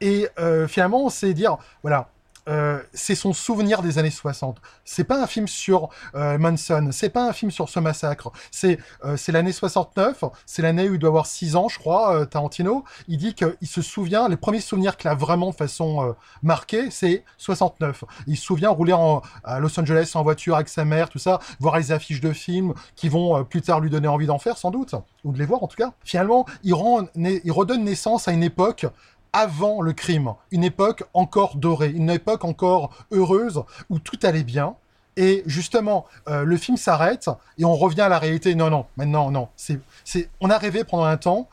Et euh, finalement, c'est dire, voilà. Euh, c'est son souvenir des années 60. C'est pas un film sur euh, Manson, c'est pas un film sur ce massacre. C'est euh, l'année 69, c'est l'année où il doit avoir 6 ans, je crois, euh, Tarantino. Il dit qu'il se souvient, les premiers souvenirs qu'il a vraiment de façon marquée, c'est 69. Il se souvient rouler en, à Los Angeles en voiture avec sa mère, tout ça, voir les affiches de films qui vont plus tard lui donner envie d'en faire, sans doute, ou de les voir en tout cas. Finalement, il redonne naissance à une époque avant le crime, une époque encore dorée, une époque encore heureuse où tout allait bien. Et justement, euh, le film s'arrête et on revient à la réalité. Non, non, maintenant, non. C'est, c'est, on a rêvé pendant un temps.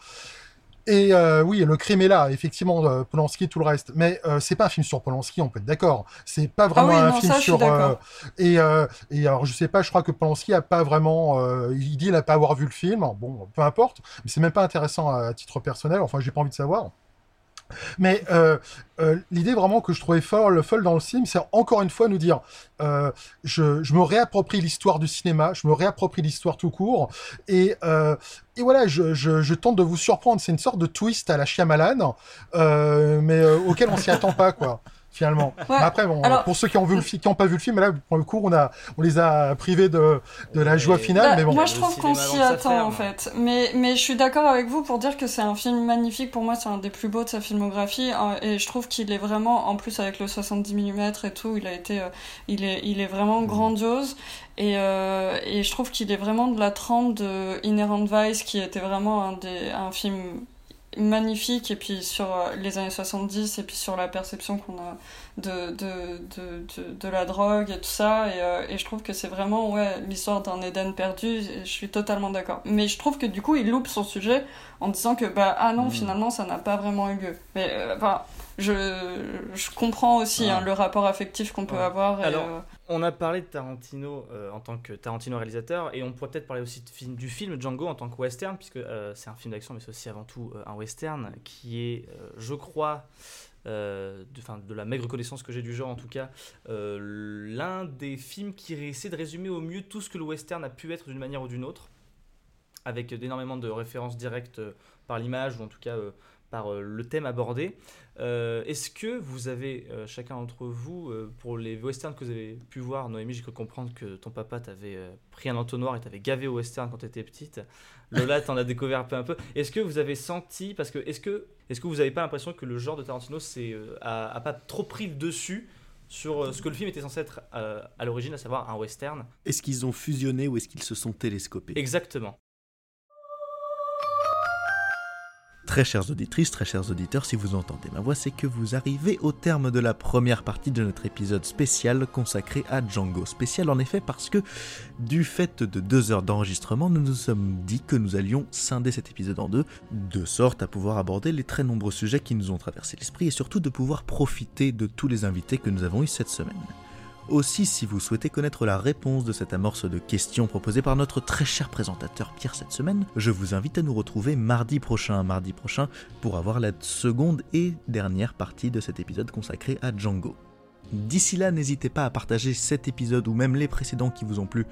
Et euh, oui, le crime est là, effectivement, euh, Polanski, tout le reste. Mais euh, c'est pas un film sur Polanski, on peut être d'accord. C'est pas vraiment Ah oui, un non, film ça, sur. d'accord. et, euh, et alors, je sais pas, je crois que Polanski a pas vraiment. euh, il dit il a pas avoir vu le film. Bon, peu importe. Mais c'est même pas intéressant à, à titre personnel. Enfin, j'ai pas envie de savoir. Mais euh, euh, l'idée vraiment que je trouvais folle, folle dans le film, c'est encore une fois nous dire, euh, je, me réapproprie l'histoire du cinéma, je me réapproprie l'histoire tout court, et, voilà, je, tente de vous surprendre. C'est une sorte de twist à la Shyamalan, mais auquel on s'y attend pas, quoi. Finalement. [laughs] Ouais. Après, bon, Alors- pour ceux qui ont, vu le fi- qui ont pas vu le film, là, pour le coup, on, a, on les a privés de, de la joie finale. Bah, mais bon. Moi, je trouve qu'on s'y attend, en fait. Mais, mais je suis d'accord avec vous pour dire que c'est un film magnifique. Pour moi, c'est un des plus beaux de sa filmographie. euh, Et je trouve qu'il est vraiment, en plus avec le 70 mm et tout, il a été, euh, il est, il est vraiment grandiose. Et, euh, et je trouve qu'il est vraiment de la trempe de Inherent Vice, qui était vraiment un, des, un film magnifique et puis sur euh, les années 70 et puis sur la perception qu'on a de, de, de, de, de la drogue et tout ça et, euh, et je trouve que c'est vraiment ouais l'histoire d'un Éden perdu et je suis totalement d'accord mais je trouve que du coup il loupe son sujet en disant que bah ah non finalement ça n'a pas vraiment eu lieu mais euh, enfin je, je comprends aussi Ah. hein, le rapport affectif qu'on peut Ouais. avoir et, Alors, euh, on a parlé de Tarantino euh, en tant que Tarantino réalisateur, et on pourrait peut-être parler aussi du film Django en tant que western, puisque euh, c'est un film d'action, mais c'est aussi avant tout euh, un western, qui est, je crois, de, de la maigre connaissance que j'ai du genre en tout cas, l'un des films qui essaie de résumer au mieux tout ce que le western a pu être d'une manière ou d'une autre, avec énormément de références directes par l'image, ou en tout cas par euh, le thème abordé. Euh, Est-ce que vous avez, euh, chacun d'entre vous, euh, pour les westerns que vous avez pu voir, Noémie, j'ai cru comprendre que ton papa t'avait pris un entonnoir et t'avait gavé au western quand t'étais petite. Lola, t'en as découvert un peu un peu. Est-ce que vous avez senti, parce que est-ce que, est que vous n'avez pas l'impression que le genre de Tarantino a, a pas trop pris le dessus sur ce que le film était censé être à l'origine, à savoir un western? Est-ce qu'ils ont fusionné ou est-ce qu'ils se sont télescopés? Exactement. Très chères auditrices, très chers auditeurs, si vous entendez ma voix, c'est que vous arrivez au terme de la première partie de notre épisode spécial consacré à Django. Spécial en effet parce que, du fait de deux heures d'enregistrement, nous nous sommes dit que nous allions scinder cet épisode en deux, de sorte à pouvoir aborder les très nombreux sujets qui nous ont traversé l'esprit et surtout de pouvoir profiter de tous les invités que nous avons eus cette semaine. Aussi, si vous souhaitez connaître la réponse de cette amorce de questions proposée par notre très cher présentateur Pierre cette semaine, je vous invite à nous retrouver mardi prochain, mardi prochain, pour avoir la seconde et dernière partie de cet épisode consacré à Django. D'ici là, n'hésitez pas à partager cet épisode ou même les précédents qui vous ont plu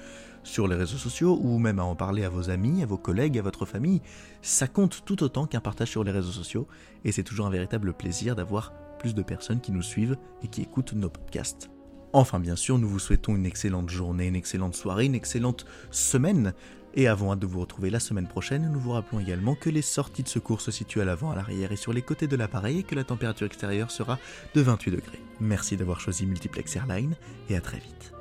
sur les réseaux sociaux ou même à en parler à vos amis, à vos collègues, à votre famille. Ça compte tout autant qu'un partage sur les réseaux sociaux et c'est toujours un véritable plaisir d'avoir plus de personnes qui nous suivent et qui écoutent nos podcasts. Enfin, bien sûr, nous vous souhaitons une excellente journée, une excellente soirée, une excellente semaine. Et hâte de vous retrouver la semaine prochaine, nous vous rappelons également que les sorties de secours se situent à l'avant, à l'arrière et sur les côtés de l'appareil et que la température extérieure sera de 28 degrés. Merci d'avoir choisi Multiplex Airline et à très vite.